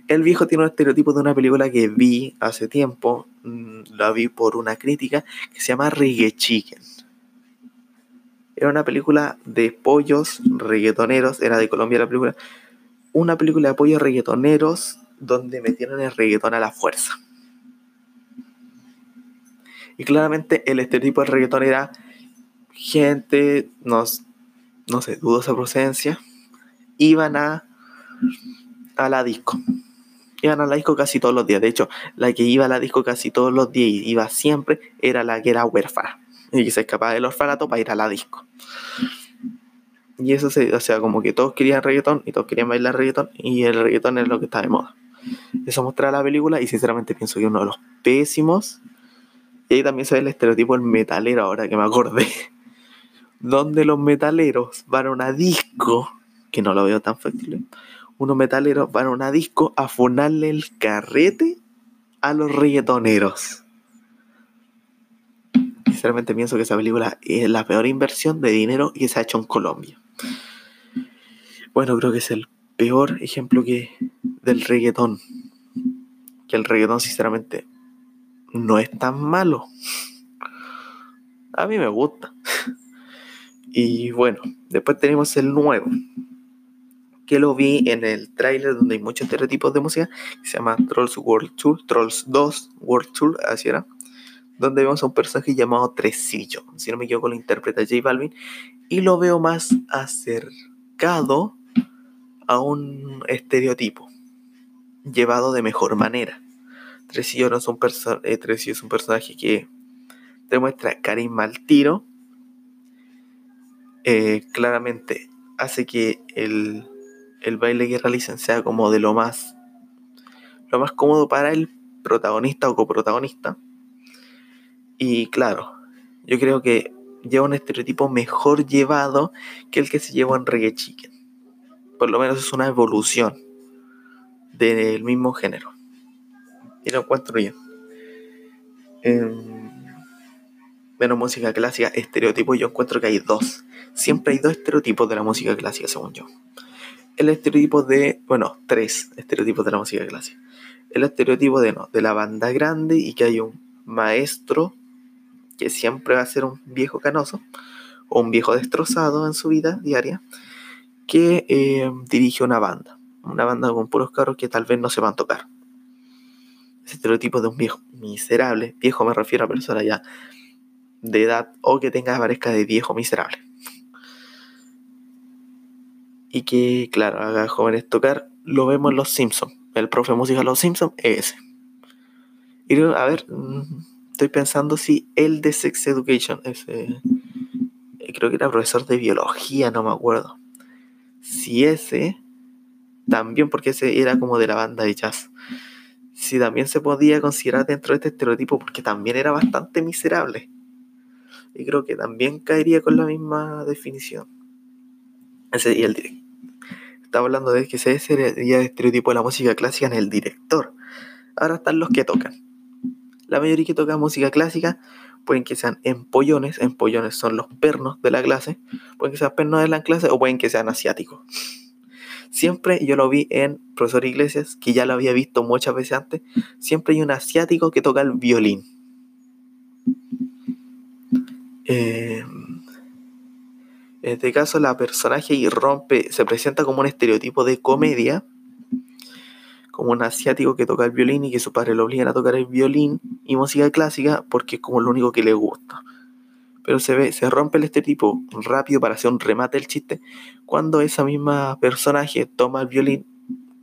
El viejo tiene un estereotipo de una película que vi hace tiempo, mm, la vi por una crítica, que se llama Reggae Chicken. Era una película de pollos reggaetoneros, era de Colombia la película. Una película de pollos reggaetoneros donde metieron el reggaetón a la fuerza. Y claramente el estereotipo del reggaetón era gente, nos no sé, dudosa procedencia, iban a, a la disco. Iban a la disco casi todos los días. De hecho, la que iba a la disco casi todos los días y iba siempre era la que era huérfana. Y que se escapaba del orfanato para ir a la disco. Y eso se, o sea, como que todos querían reggaetón y todos querían bailar reggaetón y el reggaetón es lo que está de moda. Eso muestra la película y sinceramente pienso que uno de los pésimos. Y ahí también se ve el estereotipo del metalero ahora que me acordé donde los metaleros van a disco, que no lo veo tan factible, unos metaleros van a una disco a fonarle el carrete a los reggaetoneros. Sinceramente pienso que esa película es la peor inversión de dinero que se ha hecho en Colombia. Bueno, creo que es el peor ejemplo que del reggaetón. Que el reggaetón, sinceramente, no es tan malo. A mí me gusta. Y bueno, después tenemos el nuevo, que lo vi en el tráiler donde hay muchos estereotipos de música, que se llama Trolls World Tour, Trolls 2 World Tour, así era, donde vemos a un personaje llamado Tresillo, si no me equivoco lo interpreta J Balvin, y lo veo más acercado a un estereotipo, llevado de mejor manera. Tresillo, no es, un eh, Tresillo es un personaje que demuestra carisma al tiro, eh, claramente hace que el, el baile que realicen sea como de lo más, lo más cómodo para el protagonista o coprotagonista. Y claro, yo creo que lleva un estereotipo mejor llevado que el que se llevó en Reggae Chicken. Por lo menos es una evolución del mismo género. Y lo encuentro. Eh, menos música clásica, estereotipos, yo encuentro que hay dos. Siempre hay dos estereotipos de la música clásica, según yo. El estereotipo de, bueno, tres estereotipos de la música clásica. El estereotipo de, no, de la banda grande y que hay un maestro que siempre va a ser un viejo canoso o un viejo destrozado en su vida diaria que eh, dirige una banda. Una banda con puros carros que tal vez no se van a tocar. Ese estereotipo de un viejo miserable, viejo me refiero a persona ya de edad o que tenga parezca de viejo miserable. Y que, claro, haga jóvenes tocar, lo vemos en Los Simpsons. El profe de música de Los Simpsons es ese. Y a ver, mm, estoy pensando si el de Sex Education, ese, eh, creo que era profesor de biología, no me acuerdo. Si ese, también porque ese era como de la banda de jazz. Si también se podía considerar dentro de este estereotipo porque también era bastante miserable y creo que también caería con la misma definición. Ese el director. Estaba hablando de que ese sería el estereotipo de la música clásica en el director. Ahora están los que tocan. La mayoría que toca música clásica pueden que sean empollones, empollones son los pernos de la clase, pueden que sean pernos de la clase o pueden que sean asiáticos. Siempre yo lo vi en Profesor Iglesias, que ya lo había visto muchas veces antes, siempre hay un asiático que toca el violín eh, en este caso, la personaje irrompe, se presenta como un estereotipo de comedia, como un asiático que toca el violín y que su padre lo obligan a tocar el violín y música clásica porque es como lo único que le gusta. Pero se ve, se rompe el estereotipo rápido para hacer un remate del chiste cuando esa misma personaje toma el violín,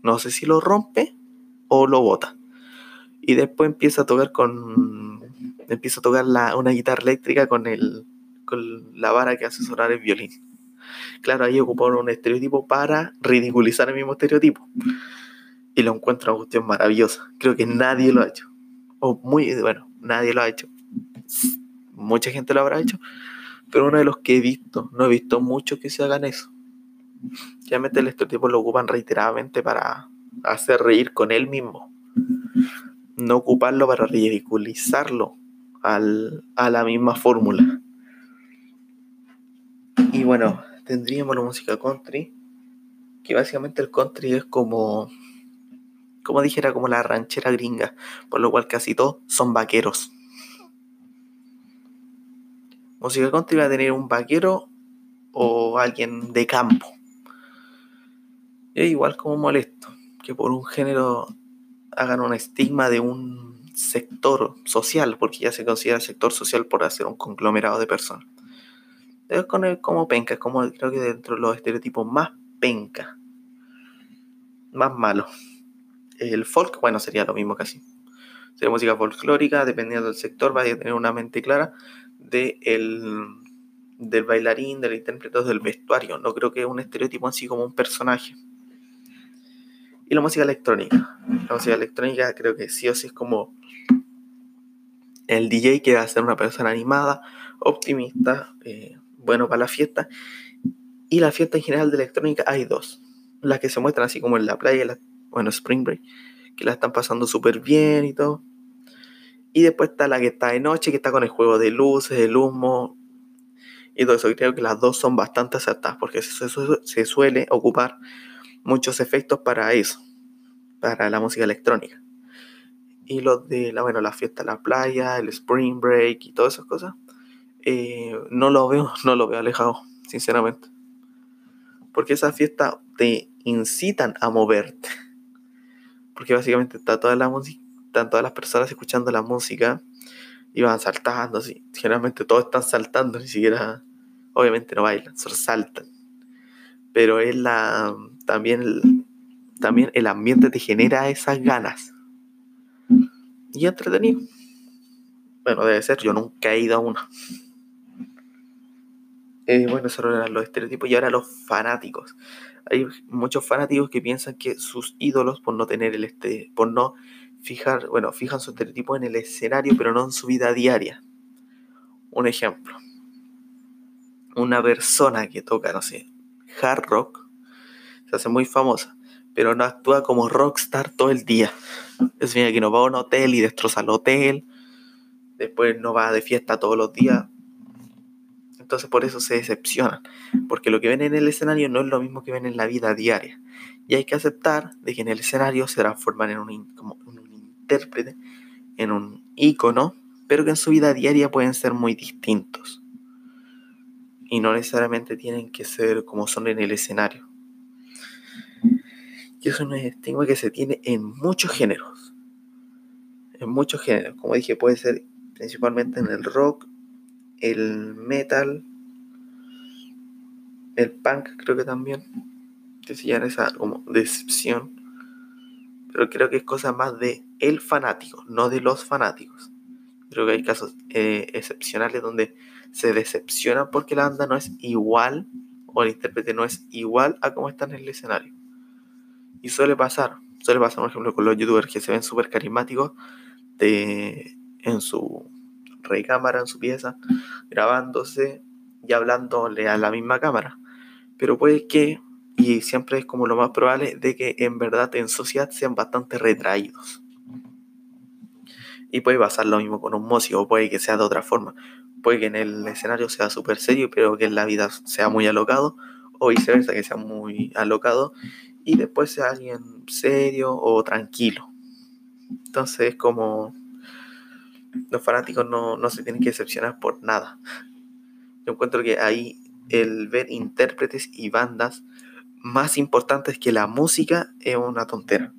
no sé si lo rompe o lo bota. Y después empieza a tocar con empiezo a tocar una guitarra eléctrica con, el, con la vara que hace sonar el violín. Claro, ahí ocuparon un estereotipo para ridiculizar el mismo estereotipo. Y lo encuentro una cuestión maravillosa. Creo que nadie lo ha hecho. O muy, bueno, nadie lo ha hecho. Mucha gente lo habrá hecho. Pero uno de los que he visto, no he visto muchos que se hagan eso. Realmente el estereotipo lo ocupan reiteradamente para hacer reír con él mismo. No ocuparlo para ridiculizarlo a la misma fórmula. Y bueno, tendríamos la música country, que básicamente el country es como, como dijera, como la ranchera gringa, por lo cual casi todos son vaqueros. Música country va a tener un vaquero o alguien de campo. Es igual como molesto que por un género hagan un estigma de un sector social, porque ya se considera sector social por hacer un conglomerado de personas. Es como penca, como creo que dentro de los estereotipos más penca, más malo. El folk, bueno, sería lo mismo casi. Sería música folclórica, dependiendo del sector, vaya a tener una mente clara de el, del bailarín, del intérprete, del vestuario. No creo que es un estereotipo así como un personaje. Y la música electrónica. La música electrónica creo que sí o sí es como el DJ que va a ser una persona animada, optimista, eh, bueno para la fiesta. Y la fiesta en general de electrónica hay dos. Las que se muestran así como en la playa, bueno, Spring Break, que la están pasando súper bien y todo. Y después está la que está de noche, que está con el juego de luces, el humo y todo eso. Creo que las dos son bastante acertadas porque se, se suele ocupar muchos efectos para eso, para la música electrónica. Y los de la, bueno, la fiesta la playa, el spring break y todas esas cosas, eh, no lo veo, no lo veo alejado, sinceramente. Porque esas fiestas te incitan a moverte. Porque básicamente está toda la música, están todas las personas escuchando la música y van saltando así. Generalmente todos están saltando, ni siquiera, obviamente no bailan, solo saltan. Pero es la, también el, también el ambiente te genera esas ganas y entretenido. Bueno, debe ser, yo nunca he ido a una. Eh, bueno, eso eran los estereotipos y ahora los fanáticos. Hay muchos fanáticos que piensan que sus ídolos, por no tener el este, por no fijar, bueno, fijan su estereotipo en el escenario, pero no en su vida diaria. Un ejemplo. Una persona que toca, no sé, hard rock, se hace muy famosa, pero no actúa como rockstar todo el día. Es decir, que no va a un hotel y destroza el hotel, después no va de fiesta todos los días. Entonces por eso se decepcionan, porque lo que ven en el escenario no es lo mismo que ven en la vida diaria. Y hay que aceptar de que en el escenario se transforman en un, como un intérprete, en un ícono, pero que en su vida diaria pueden ser muy distintos. Y no necesariamente tienen que ser como son en el escenario. Y eso es un estigma que se tiene en muchos géneros. En muchos géneros. Como dije, puede ser principalmente en el rock, el metal, el punk creo que también, que se llama esa como decepción, pero creo que es cosa más de el fanático, no de los fanáticos. Creo que hay casos eh, excepcionales donde se decepcionan porque la banda no es igual o el intérprete no es igual a como está en el escenario. Y suele pasar, suele pasar, por ejemplo, con los youtubers que se ven súper carismáticos de, en su recámara en su pieza, grabándose y hablándole a la misma cámara. Pero puede que, y siempre es como lo más probable, de que en verdad en sociedad sean bastante retraídos. Y puede pasar lo mismo con un músico, puede que sea de otra forma. Puede que en el escenario sea súper serio, pero que en la vida sea muy alocado, o viceversa, que sea muy alocado, y después sea alguien serio o tranquilo. Entonces es como los fanáticos no, se tienen que decepcionar por nada. Yo encuentro que ahí el ver intérpretes y bandas más importantes que la música es una tontera.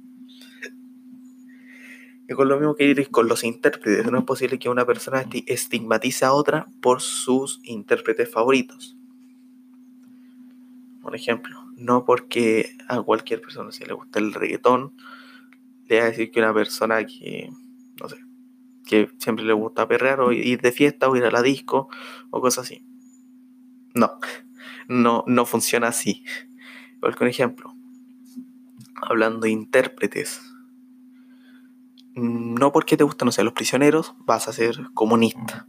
Y con lo mismo que ir con los intérpretes, no es posible que una persona estigmatice a otra por sus intérpretes favoritos. Por ejemplo, no porque a cualquier persona si le gusta el reggaetón, le va a decir que una persona que, no que siempre le gusta perrear o ir de fiesta o ir a la disco o cosas así. No, no, no funciona así. Por ejemplo, hablando de intérpretes, no porque te gustan, no los prisioneros, vas a ser comunista.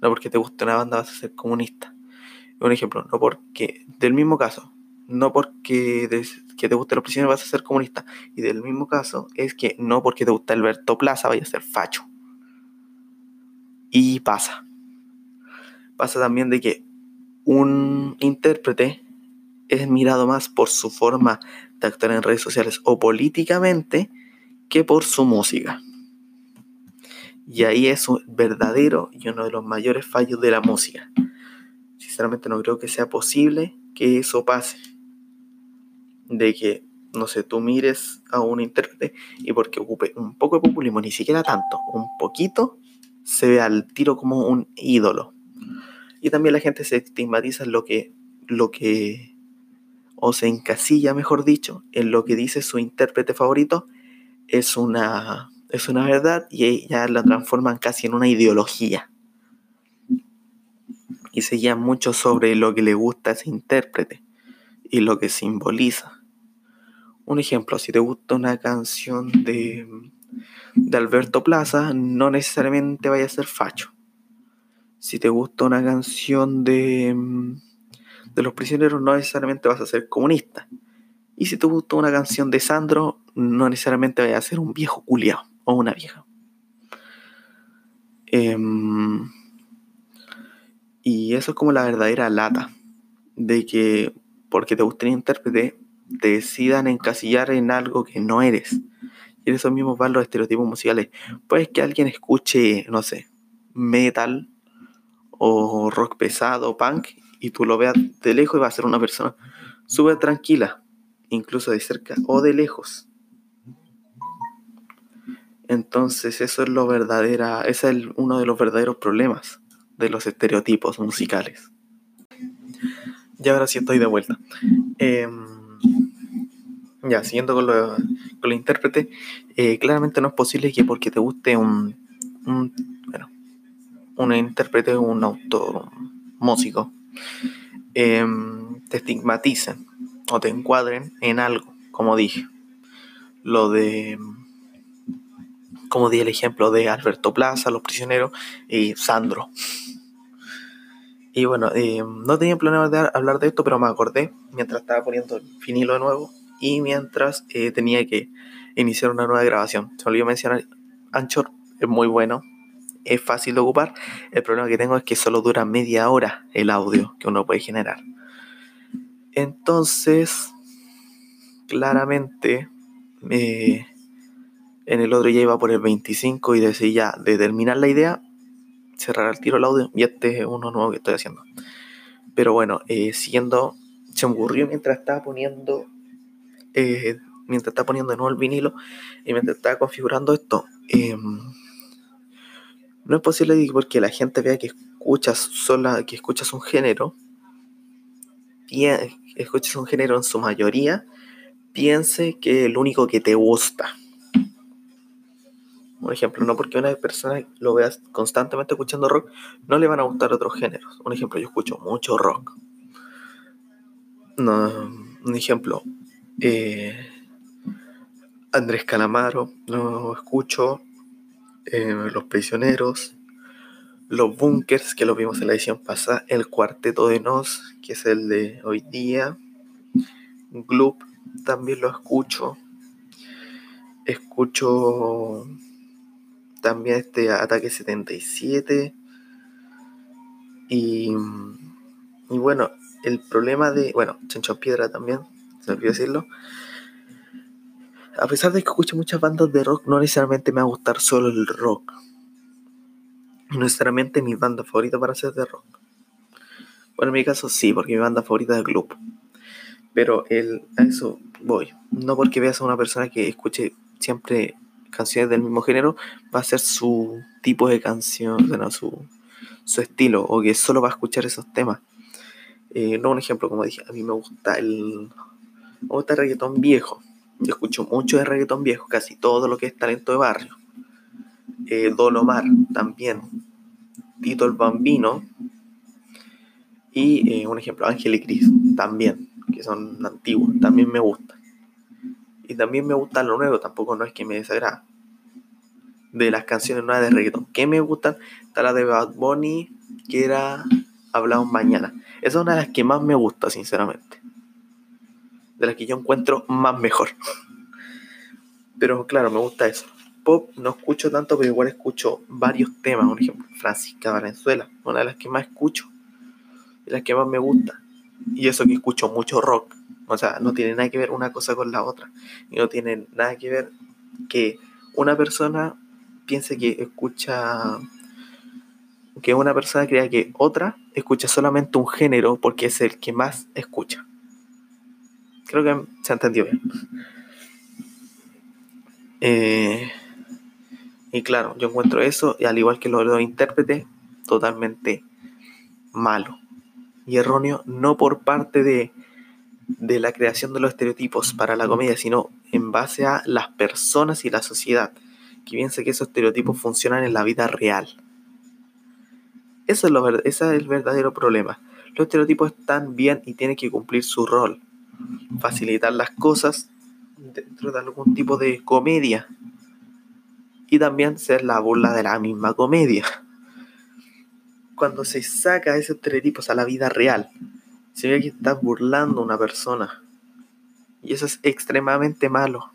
No porque te guste una banda, vas a ser comunista. Un ejemplo, no porque, del mismo caso, no porque que te guste los prisioneros vas a ser comunista. Y del mismo caso es que no porque te gusta Alberto Plaza vaya a ser facho. Y pasa. Pasa también de que un intérprete es mirado más por su forma de actuar en redes sociales o políticamente que por su música. Y ahí es un verdadero y uno de los mayores fallos de la música. Sinceramente no creo que sea posible que eso pase. De que, no sé, tú mires a un intérprete y porque ocupe un poco de populismo, ni siquiera tanto, un poquito, se ve al tiro como un ídolo. Y también la gente se estigmatiza en lo que, lo que, o se encasilla, mejor dicho, en lo que dice su intérprete favorito, es una, es una verdad y ya la transforman casi en una ideología. Y se guían mucho sobre lo que le gusta a ese intérprete y lo que simboliza. Un ejemplo, si te gusta una canción de de Alberto Plaza, no necesariamente vaya a ser facho. Si te gusta una canción de, mm, de Los Prisioneros, no necesariamente vas a ser comunista. Y si te gusta una canción de Sandro, no necesariamente vaya a ser un viejo culiao o una vieja. Em, y eso es como la verdadera lata de que porque te gusta un intérprete, te decidan encasillar en algo que no eres. Esos mismos van los estereotipos musicales. Puede que alguien escuche, no sé, metal o rock pesado, punk, y tú lo veas de lejos y va a ser una persona súper tranquila, incluso de cerca o de lejos. Entonces eso es lo verdadera, ese es uno de los verdaderos problemas de los estereotipos musicales. Y ahora sí estoy de vuelta. Em, ya, siguiendo con lo, con el intérprete, eh, claramente no es posible que porque te guste un, un bueno, un intérprete, un autor, músico, em, te estigmaticen o te encuadren en algo, como dije. Lo de, como di el ejemplo de Alberto Plaza, Los Prisioneros y Sandro. Y bueno, em, no tenía planeado hablar de esto, pero me acordé mientras estaba poniendo el finilo de nuevo y mientras eh, tenía que iniciar una nueva grabación. Se olvidó mencionar, Anchor es muy bueno, es fácil de ocupar. El problema que tengo es que solo dura media hora el audio que uno puede generar. Entonces, claramente, eh, en el otro ya iba por el 25 y decidí ya de terminar la idea, cerrar el tiro el audio y este es uno nuevo que estoy haciendo. Pero bueno, eh, siguiendo, se me ocurrió mientras estaba poniendo eh, mientras estaba poniendo de nuevo el vinilo y mientras estaba configurando esto. Em, no es posible porque la gente vea que escuchas sola, que escuchas un género, escuchas un género en su mayoría, piense que el único que te gusta. Por ejemplo, no porque una persona lo veas constantemente escuchando rock, no le van a gustar otros géneros. Un ejemplo, yo escucho mucho rock. un ejemplo, eh, Andrés Calamaro, lo escucho, eh, Los Prisioneros, Los Bunkers, que lo vimos en la edición pasada, El Cuarteto de Nos, que es el de hoy día, Gloop, también lo escucho, escucho también este Ataque 77, y, y bueno, el problema de, bueno, Chancho Piedra también, decirlo, a pesar de que escucho muchas bandas de rock, no necesariamente me va a gustar solo el rock. No necesariamente mi banda favorita para ser de rock. Bueno, en mi caso sí, porque mi banda favorita es el club. Pero el, a eso voy. No porque veas a una persona que escuche siempre canciones del mismo género, va a ser su tipo de canción, su, su estilo, o que solo va a escuchar esos temas. Eh, no un ejemplo, como dije, a mí me gusta el, me gusta el reggaetón viejo yo escucho mucho de reggaetón viejo, casi todo lo que es talento de barrio. Eh, Don Omar también. Tito el Bambino. Y eh, un ejemplo, Ángel y Cris también, que son antiguos, también me gustan. Y también me gusta lo nuevo, tampoco no es que me desagrada. De las canciones nuevas de reggaetón que me gustan, está la de Bad Bunny, que era Hablamos Mañana. Esa es una de las que más me gusta, sinceramente de las que yo encuentro más mejor. Pero claro, me gusta eso. Pop no escucho tanto, pero igual escucho varios temas. Por ejemplo, Francisca Valenzuela, una de las que más escucho, de las que más me gusta. Y eso que escucho mucho rock. O sea, no tiene nada que ver una cosa con la otra. Y no tiene nada que ver que una persona piense que escucha que una persona crea que otra escucha solamente un género porque es el que más escucha. Creo que se entendió bien. Eh, y claro, yo encuentro eso, al igual que lo de intérprete, totalmente malo y erróneo, no por parte de, de la creación de los estereotipos para la comedia, sino en base a las personas y la sociedad, que piensa que esos estereotipos funcionan en la vida real. Eso es lo, ese es el verdadero problema. Los estereotipos están bien y tienen que cumplir su rol facilitar las cosas dentro de algún tipo de comedia y también ser la burla de la misma comedia. Cuando se saca esos estereotipos a la vida real, se ve que estás burlando a una persona. Y eso es extremadamente malo.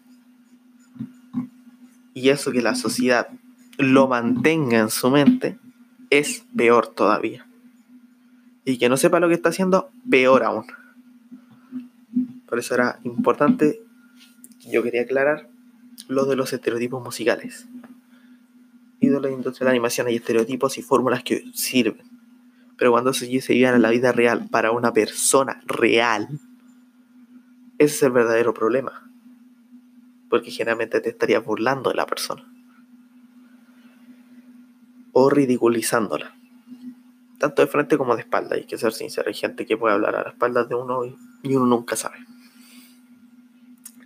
Y eso que la sociedad lo mantenga en su mente es peor todavía. Y que no sepa lo que está haciendo, peor aún. Por eso era importante, yo quería aclarar lo de los estereotipos musicales. Y de la industria de la animación hay estereotipos y fórmulas que sirven. Pero cuando se, viven en la vida real para una persona real, ese es el verdadero problema. Porque generalmente te estarías burlando de la persona. O ridiculizándola. Tanto de frente como de espalda, hay que ser sincero. Hay gente que puede hablar a la espalda de uno y uno nunca sabe.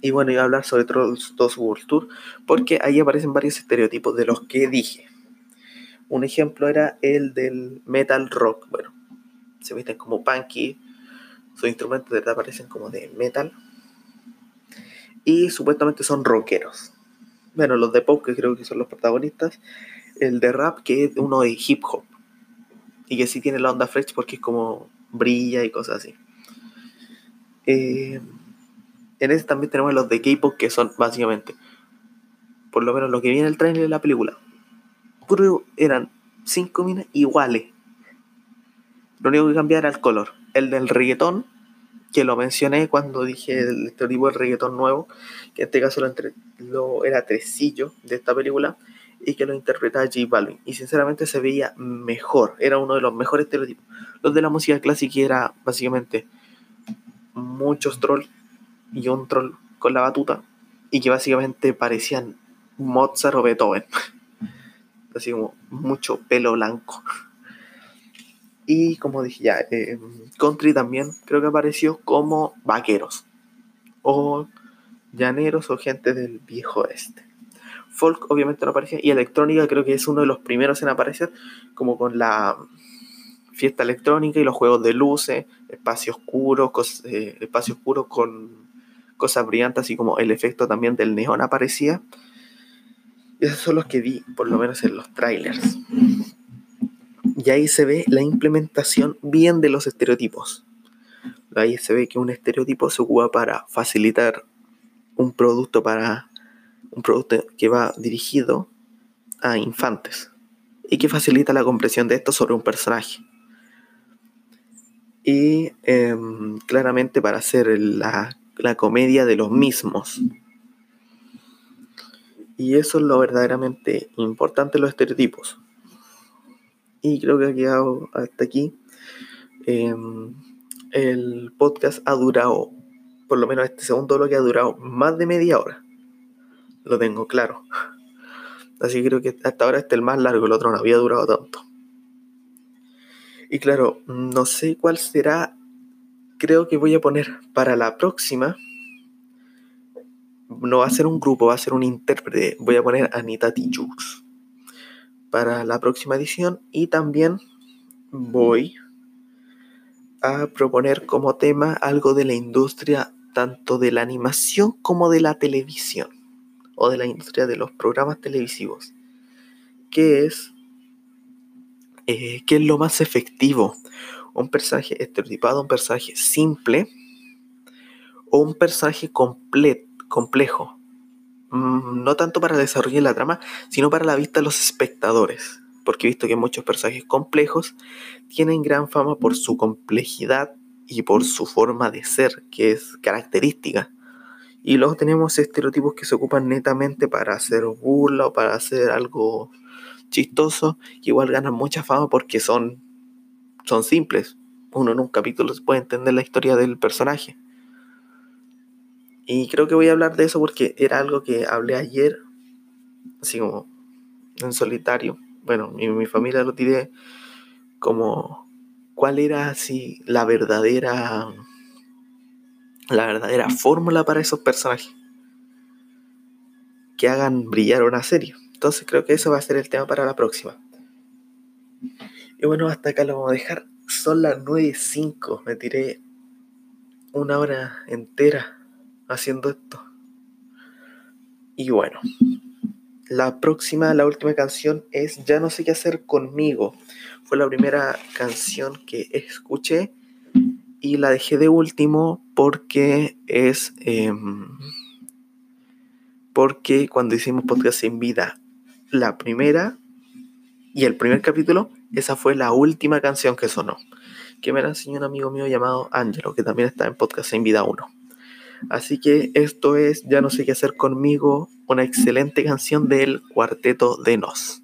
Y bueno, iba a hablar sobre Trolls World Tour porque ahí aparecen varios estereotipos de los que dije. Un ejemplo era el del metal rock. Bueno, se visten como punky, sus instrumentos de verdad parecen como de metal. Y supuestamente son rockeros. Bueno, los de pop, que creo que son los protagonistas. El de rap, que es uno de hip hop. Y que sí tiene la onda fresh porque es como brilla y cosas así. Eh, en ese también tenemos los de K-pop, que son básicamente, por lo menos lo que viene el trailer de la película. Eran cinco minas iguales. Lo único que cambiaba era el color. El del reggaetón, que lo mencioné cuando dije el estereotipo del reggaetón nuevo, que en este caso lo, entre, lo era Tresillo de esta película, y que lo interpretaba J Balvin. Y sinceramente se veía mejor, era uno de los mejores estereotipos. Los de la música clásica era básicamente muchos trolls y un troll con la batuta, y que básicamente parecían Mozart o Beethoven. Así como mucho pelo blanco. Y como dije ya, eh, country también creo que apareció como vaqueros. O llaneros o gente del viejo este. Folk obviamente no aparecía. Y electrónica creo que es uno de los primeros en aparecer. Como con la fiesta electrónica y los juegos de luces. Espacio oscuro, eh, espacio oscuro con cosas brillantes. Así como el efecto también del neón aparecía. Esos son los que vi, por lo menos en los trailers. Y ahí se ve la implementación bien de los estereotipos. Ahí se ve que un estereotipo se ocupa para facilitar un producto para un producto que va dirigido a infantes y que facilita la comprensión de esto sobre un personaje. Y em, claramente para hacer la, la comedia de los mismos. Y eso es lo verdaderamente importante los estereotipos y creo que ha quedado hasta aquí. Em, el podcast ha durado, por lo menos este segundo bloque ha durado más de media hora. Lo tengo claro. Así que creo que hasta ahora este es el más largo, el otro no había durado tanto. Y claro, no sé cuál será. Creo que voy a poner para la próxima. No va a ser un grupo, va a ser un intérprete. Voy a poner Anita Tijoux para la próxima edición y también voy a proponer como tema algo de la industria tanto de la animación como de la televisión o de la industria de los programas televisivos que es eh, qué es lo más efectivo un personaje estereotipado un personaje simple o un personaje complejo Mm, no tanto para desarrollar la trama, sino para la vista de los espectadores. Porque he visto que muchos personajes complejos tienen gran fama por su complejidad y por su forma de ser, que es característica. Y luego tenemos estereotipos que se ocupan netamente para hacer burla o para hacer algo chistoso, igual ganan mucha fama porque son, son simples. Uno en un capítulo puede entender la historia del personaje. Y creo que voy a hablar de eso porque era algo que hablé ayer, así como en solitario. Bueno, mi, mi familia lo tiré como cuál era así la verdadera la verdadera fórmula para esos personajes que hagan brillar una serie. Entonces creo que eso va a ser el tema para la próxima. Y bueno, hasta acá lo vamos a dejar. Son las 9.05. Me tiré una hora entera haciendo esto. Y bueno, la próxima, la última canción es Ya no sé qué hacer conmigo. Fue la primera canción que escuché y la dejé de último porque es... Em, porque cuando hicimos podcast en vida, la primera y el primer capítulo, esa fue la última canción que sonó. Que me la enseñó un amigo mío llamado Angelo, que también está en podcast en vida 1. Así que esto es Ya no sé qué hacer conmigo, una excelente canción del cuarteto de Nos.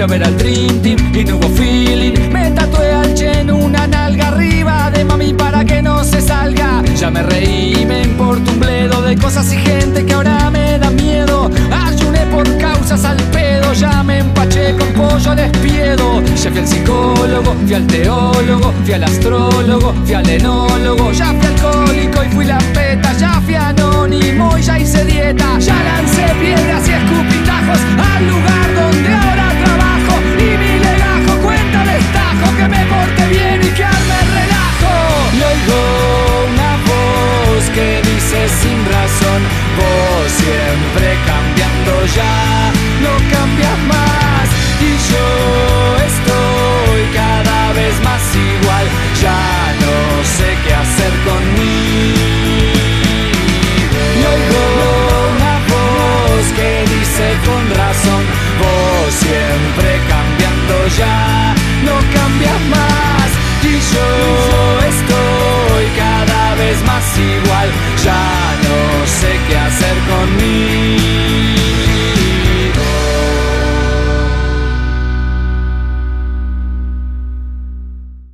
fui a ver al Dream Team y no hubo feeling. Me tatué al Chen una nalga arriba de mami para que no se salga. Ya me reí, me importa un bledo de cosas y gente que ahora me da miedo. Ayuné por causas al pedo, ya me empaché con pollo despiedo. Ya fui al psicólogo, fui al teólogo, fui al astrólogo, fui al enólogo. Ya fui alcohólico y fui la peta, ya fui anónimo y ya hice dieta. Ya lancé piedras y escupitajos al lugar que me porte bien y que arme relajo. Y oigo una voz que dice sin razón, vos siempre